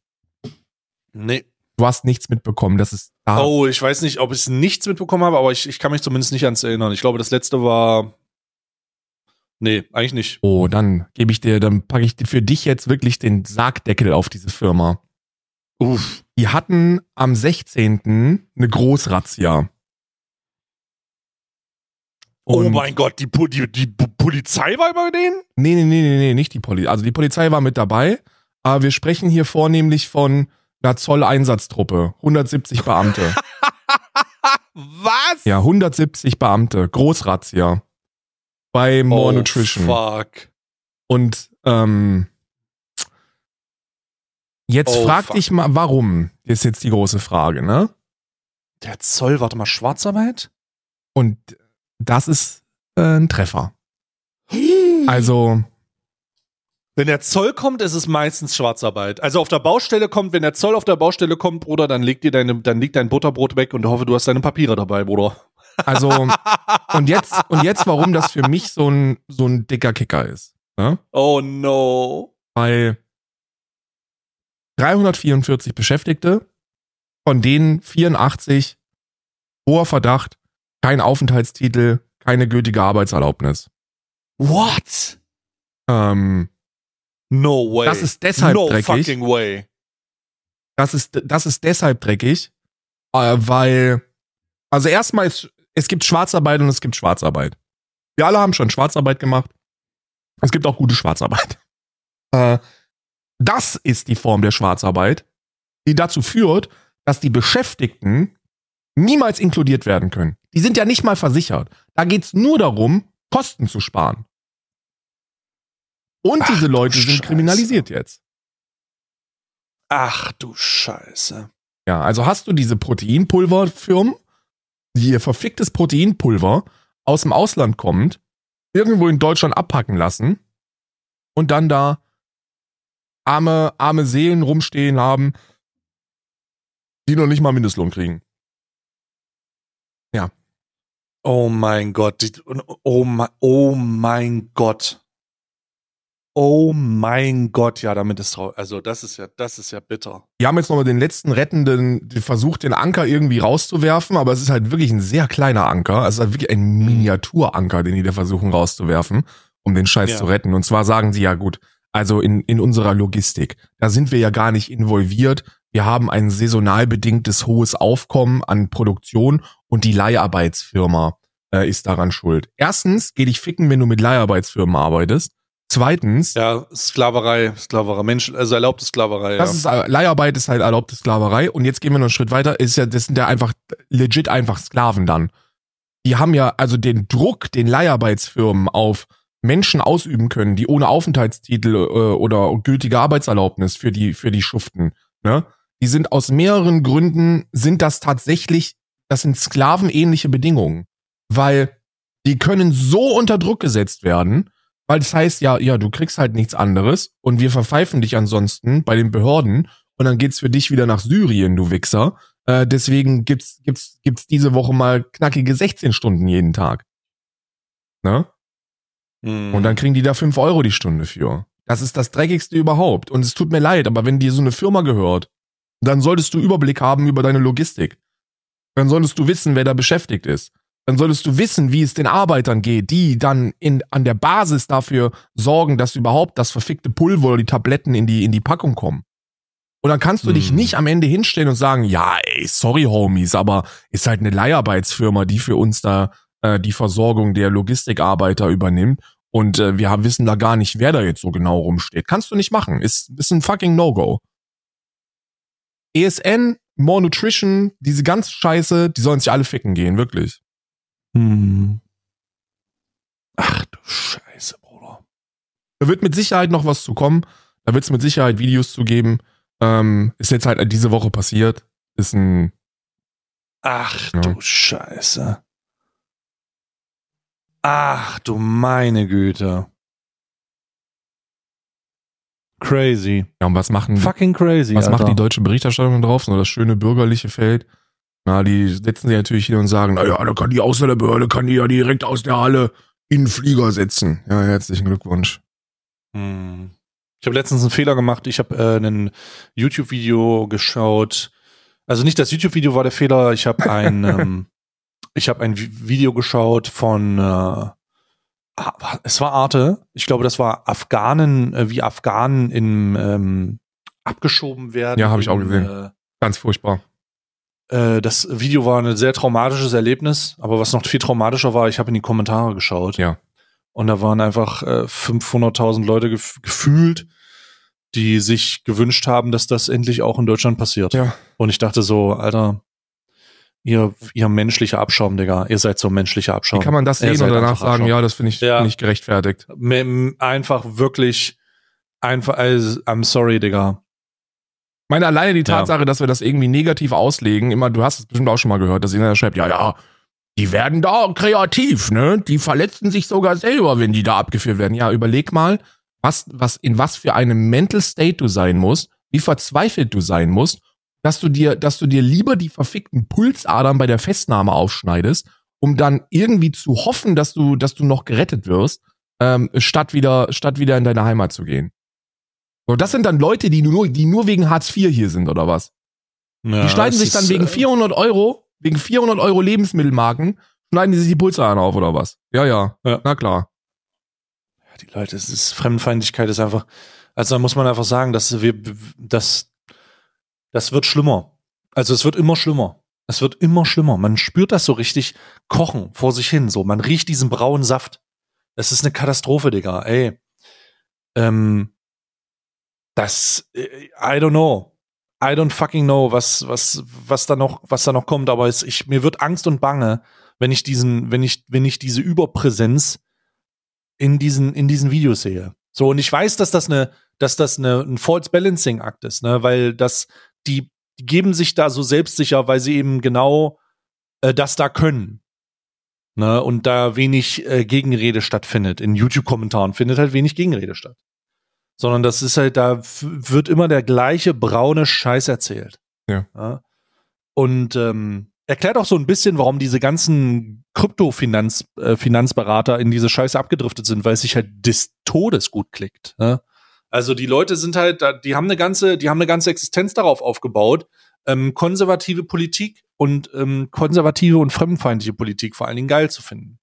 Nee. Du hast nichts mitbekommen. Das ist da. Oh, ich weiß nicht, ob ich nichts mitbekommen habe, aber ich, ich kann mich zumindest nicht ans erinnern. Ich glaube, das letzte war. Nee, eigentlich nicht. Oh, dann gebe ich dir, dann packe ich für dich jetzt wirklich den Sargdeckel auf diese Firma. Uff. Die hatten am 16. eine Großrazzia. Oh Und- mein Gott, die, die, die Po- Polizei war bei denen? Nee, nee, nee, nee, nee, nicht die Polizei. Also die Polizei war mit dabei, aber wir sprechen hier vornehmlich von einer Zolleinsatztruppe. 170 Beamte. *laughs* Was? ja, 170 Beamte. Großrazzia. Bei More Nutrition. Oh, Fuck. Und ähm, jetzt Oh, frag fuck. dich mal, warum? Ist jetzt die große Frage, ne? Der Zoll, warte mal, Schwarzarbeit? Und das ist äh, ein Treffer. *gasps* Also, Wenn der Zoll kommt, ist es meistens Schwarzarbeit. Also auf der Baustelle kommt, wenn der Zoll auf der Baustelle kommt, Bruder, dann leg dir deine, dann leg dein Butterbrot weg und hoffe, du hast deine Papiere dabei, Bruder. also, *laughs* und jetzt, und jetzt, warum das für mich so ein, so ein dicker Kicker ist. Ne? Oh no. Weil 344 Beschäftigte, von denen 84 hoher Verdacht, kein Aufenthaltstitel, keine gültige Arbeitserlaubnis. What? Ähm, No way. Das ist deshalb no dreckig. fucking way. das ist, das ist deshalb dreckig, äh, weil, also erstmal ist, es gibt Schwarzarbeit und es gibt Schwarzarbeit. Wir alle haben schon Schwarzarbeit gemacht. Es gibt auch gute Schwarzarbeit. Äh, das ist die Form der Schwarzarbeit, die dazu führt, dass die Beschäftigten niemals inkludiert werden können. Die sind ja nicht mal versichert. Da geht's nur darum, Kosten zu sparen. Und Ach, diese Leute sind Scheiße. kriminalisiert jetzt. Ach du Scheiße. Ja, also hast du diese Proteinpulverfirmen, die ihr verficktes Proteinpulver aus dem Ausland kommt, irgendwo in Deutschland abpacken lassen und dann da arme, arme Seelen rumstehen haben, die noch nicht mal Mindestlohn kriegen. Oh mein Gott. Oh, mein, oh mein Gott. Oh mein Gott, ja, damit ist also das ist ja, das ist ja bitter. Die haben jetzt nochmal den letzten rettenden, versucht, den Anker irgendwie rauszuwerfen, aber es ist halt wirklich ein sehr kleiner Anker. Es ist halt wirklich ein Miniaturanker, den die da versuchen rauszuwerfen, um den Scheiß Ja. zu retten. Und zwar sagen sie ja gut, also in, in unserer Logistik, da sind wir ja gar nicht involviert. Wir haben ein saisonal bedingtes hohes Aufkommen an Produktion und die Leiharbeitsfirma äh, ist daran schuld. Erstens, geh dich ficken, wenn du mit Leiharbeitsfirmen arbeitest. Zweitens, Ja, Sklaverei, Sklaverei, Menschen, also erlaubte Sklaverei. das ja. ist äh, Leiharbeit ist halt erlaubte Sklaverei und jetzt gehen wir noch einen Schritt weiter, ist ja das sind ja einfach legit einfach Sklaven dann. Die haben ja also den Druck, den Leiharbeitsfirmen auf Menschen ausüben können, die ohne Aufenthaltstitel äh, oder gültige Arbeitserlaubnis für die für die Schuften, ne? Die sind aus mehreren Gründen sind das tatsächlich, das sind sklavenähnliche Bedingungen, weil die können so unter Druck gesetzt werden, weil das heißt ja, ja, du kriegst halt nichts anderes und wir verpfeifen dich ansonsten bei den Behörden und dann geht's für dich wieder nach Syrien, du Wichser. Äh, deswegen gibt's, gibt's, gibt's diese Woche mal knackige 16 Stunden jeden Tag. Ne? Mhm. Und dann kriegen die da 5 Euro die Stunde für. Das ist das Dreckigste überhaupt. Und es tut mir leid, aber wenn dir so eine Firma gehört, dann solltest du Überblick haben über deine Logistik. Dann solltest du wissen, wer da beschäftigt ist. Dann solltest du wissen, wie es den Arbeitern geht, die dann in, an der Basis dafür sorgen, dass überhaupt das verfickte Pulver oder die Tabletten in die, in die Packung kommen. Und dann kannst du dich Hm. nicht am Ende hinstellen und sagen, ja, ey, sorry, Homies, aber ist halt eine Leiharbeitsfirma, die für uns da äh, die Versorgung der Logistikarbeiter übernimmt. Und äh, wir haben, wissen da gar nicht, wer da jetzt so genau rumsteht. Kannst du nicht machen. Ist, ist ein fucking No-Go. ESN, More Nutrition, diese ganze Scheiße, die sollen sich alle ficken gehen, wirklich. Mhm. Ach du Scheiße, Bruder. Da wird mit Sicherheit noch was zu kommen. Da wird es mit Sicherheit Videos zu geben. Ähm, ist jetzt halt diese Woche passiert. Ist ein, Ach Ja. du Scheiße. Ach du meine Güte. Crazy. Ja, und was machen, Fucking crazy. was Alter. macht die deutsche Berichterstattung drauf? So das schöne bürgerliche Feld. Na, die setzen sich natürlich hin und sagen, naja, da kann die Ausländerbehörde, kann die ja direkt aus der Halle in den Flieger setzen. Ja, herzlichen Glückwunsch. Hm. Ich habe letztens einen Fehler gemacht. Ich habe äh, ein YouTube-Video geschaut. Also nicht das YouTube-Video war der Fehler. Ich habe ein, *laughs* ähm, ich habe ein Vi- Video geschaut von, äh, ah, es war Arte. Ich glaube, das war Afghanen, äh, wie Afghanen in ähm, abgeschoben werden. Ja, hab ich auch gesehen. Ganz furchtbar. Äh, das Video war ein sehr traumatisches Erlebnis. Aber was noch viel traumatischer war, ich habe in die Kommentare geschaut. Ja. Und da waren einfach äh, 500.000 Leute gef gefühlt, die sich gewünscht haben, dass das endlich auch in Deutschland passiert. Ja. Und ich dachte so, Alter, ihr, ihr menschlicher Abschaum, Digga, ihr seid so menschlicher Abschaum. Wie kann man das sehen und danach sagen, Abschaum. ja, das finde ich Ja. nicht gerechtfertigt? Einfach wirklich, einfach, also, I'm sorry, Digga. Ich meine, alleine die Ja. Tatsache, dass wir das irgendwie negativ auslegen, immer, du hast es bestimmt auch schon mal gehört, dass jeder schreibt, ja, ja, die werden da kreativ, ne? Die verletzen sich sogar selber, wenn die da abgeführt werden. Ja, überleg mal, was, was, in was für einem Mental State du sein musst, wie verzweifelt du sein musst, dass du dir, dass du dir lieber die verfickten Pulsadern bei der Festnahme aufschneidest, um dann irgendwie zu hoffen, dass du, dass du noch gerettet wirst, ähm, statt wieder, statt wieder in deine Heimat zu gehen. So, das sind dann Leute, die nur, die nur wegen Hartz IV hier sind, oder was? Ja, Die schneiden sich dann wegen äh, 400 Euro, wegen 400 Euro Lebensmittelmarken, schneiden die sich die Pulsadern auf, oder was? Ja, ja, Ja. na klar. die Leute, es ist Fremdenfeindlichkeit ist einfach, also da muss man einfach sagen, dass wir, das, das wird schlimmer. Also es wird immer schlimmer. Es wird immer schlimmer. Man spürt das so richtig kochen vor sich hin. So, man riecht diesen braunen Saft. Es ist eine Katastrophe, Digga. Ey, ähm, das, äh, I don't know. I don't fucking know, was, was, was da noch, was da noch kommt. Aber es, ich, mir wird Angst und Bange, wenn ich diesen, wenn ich, wenn ich diese Überpräsenz in diesen, in diesen Videos sehe. So, und ich weiß, dass das eine, dass das eine, ein False Balancing Akt ist, ne, weil das, die, die geben sich da so selbstsicher, weil sie eben genau äh, das da können. Ne, und da wenig äh, Gegenrede stattfindet. In YouTube-Kommentaren findet halt wenig Gegenrede statt. Sondern das ist halt, da wird immer der gleiche braune Scheiß erzählt. Ja. Und ähm, erklärt auch so ein bisschen, warum diese ganzen Krypto-Finanzberater äh, in diese Scheiße abgedriftet sind, weil es sich halt des Todes gut klickt. Ne? Also die Leute sind halt, die haben eine ganze, die haben eine ganze Existenz darauf aufgebaut, ähm, konservative Politik und ähm, konservative und fremdenfeindliche Politik vor allen Dingen geil zu finden.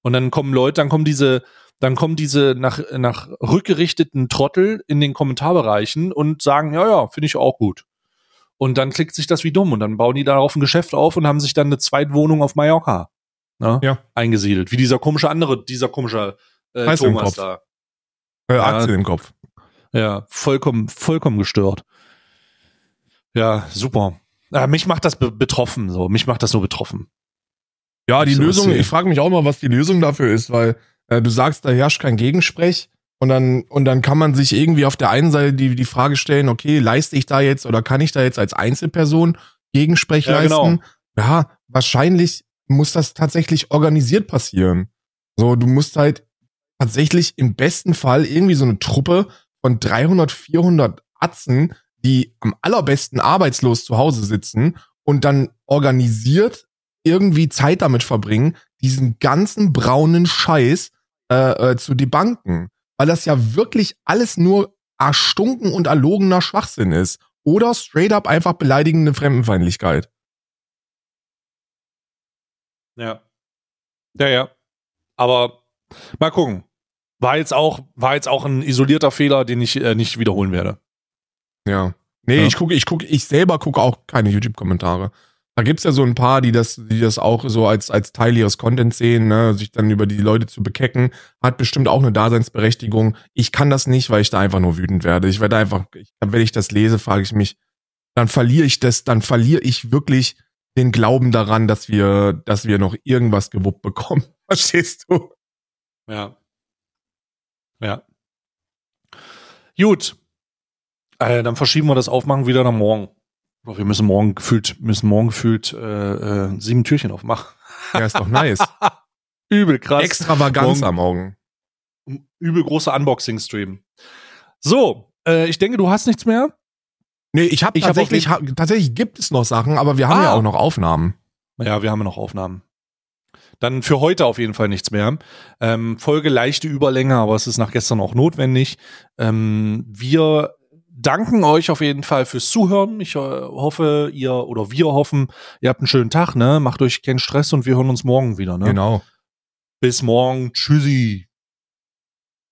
Und dann kommen Leute, dann kommen diese, dann kommen diese nach, nach rückgerichteten Trottel in den Kommentarbereichen und sagen, ja, ja, finde ich auch gut. Und dann klickt sich das wie dumm und dann bauen die darauf ein Geschäft auf und haben sich dann eine Zweitwohnung auf Mallorca ne, Ja. eingesiedelt. Wie dieser komische andere, dieser komische äh, Heiß im Thomas Kopf. da. Äh, Ja. Aktien im Kopf. Ja, vollkommen, vollkommen gestört. Ja, super. Ja, mich macht das be betroffen, so. Mich macht das nur betroffen. Ja, die So was Lösung, ich frage mich auch mal, was die Lösung dafür ist, weil du sagst, da herrscht kein Gegensprech und dann, und dann kann man sich irgendwie auf der einen Seite die, die Frage stellen, okay, leiste ich da jetzt oder kann ich da jetzt als Einzelperson Gegensprech Ja, leisten? genau. Ja, wahrscheinlich muss das tatsächlich organisiert passieren. So, du musst halt tatsächlich im besten Fall irgendwie so eine Truppe von 300, 400 Atzen, die am allerbesten arbeitslos zu Hause sitzen und dann organisiert irgendwie Zeit damit verbringen, diesen ganzen braunen Scheiß äh, äh, zu debanken. Weil das ja wirklich alles nur erstunken und erlogener Schwachsinn ist. Oder straight up einfach beleidigende Fremdenfeindlichkeit. Ja. Ja, ja. Aber mal gucken. War jetzt auch, war jetzt auch ein isolierter Fehler, den ich äh, nicht wiederholen werde. Ja. Nee, Ja. ich gucke, ich gucke, ich selber gucke auch keine YouTube-Kommentare. Da gibt's ja so ein paar, die das, die das auch so als, als Teil ihres Contents sehen, ne, sich dann über die Leute zu bekecken, hat bestimmt auch eine Daseinsberechtigung. Ich kann das nicht, weil ich da einfach nur wütend werde. Ich werde einfach, wenn ich das lese, frage ich mich, dann verliere ich das, dann verliere ich wirklich den Glauben daran, dass wir, dass wir noch irgendwas gewuppt bekommen. *laughs* Verstehst du? Ja. Ja. Gut. Äh, dann verschieben wir das Aufmachen wieder nach morgen. Boah, Wir müssen morgen gefühlt, müssen morgen gefühlt äh, äh, sieben Türchen aufmachen. Ja, ist doch nice. *laughs* Übel krass. Extravaganz Morgen- am Morgen. übel großer Unboxing-Stream. So, Äh, ich denke, du hast nichts mehr. Nee, ich habe Ich hab tatsächlich, tatsächlich gibt es noch Sachen, aber wir haben Ah. ja auch noch Aufnahmen. Ja, wir haben ja noch Aufnahmen. Dann für heute auf jeden Fall nichts mehr. Ähm, Folge leichte Überlänge, aber es ist nach gestern auch notwendig. Ähm, wir danken euch auf jeden Fall fürs Zuhören. Ich äh, hoffe, ihr oder wir hoffen, ihr habt einen schönen Tag, ne? Macht euch keinen Stress und wir hören uns morgen wieder, ne? Genau. Bis morgen. Tschüssi.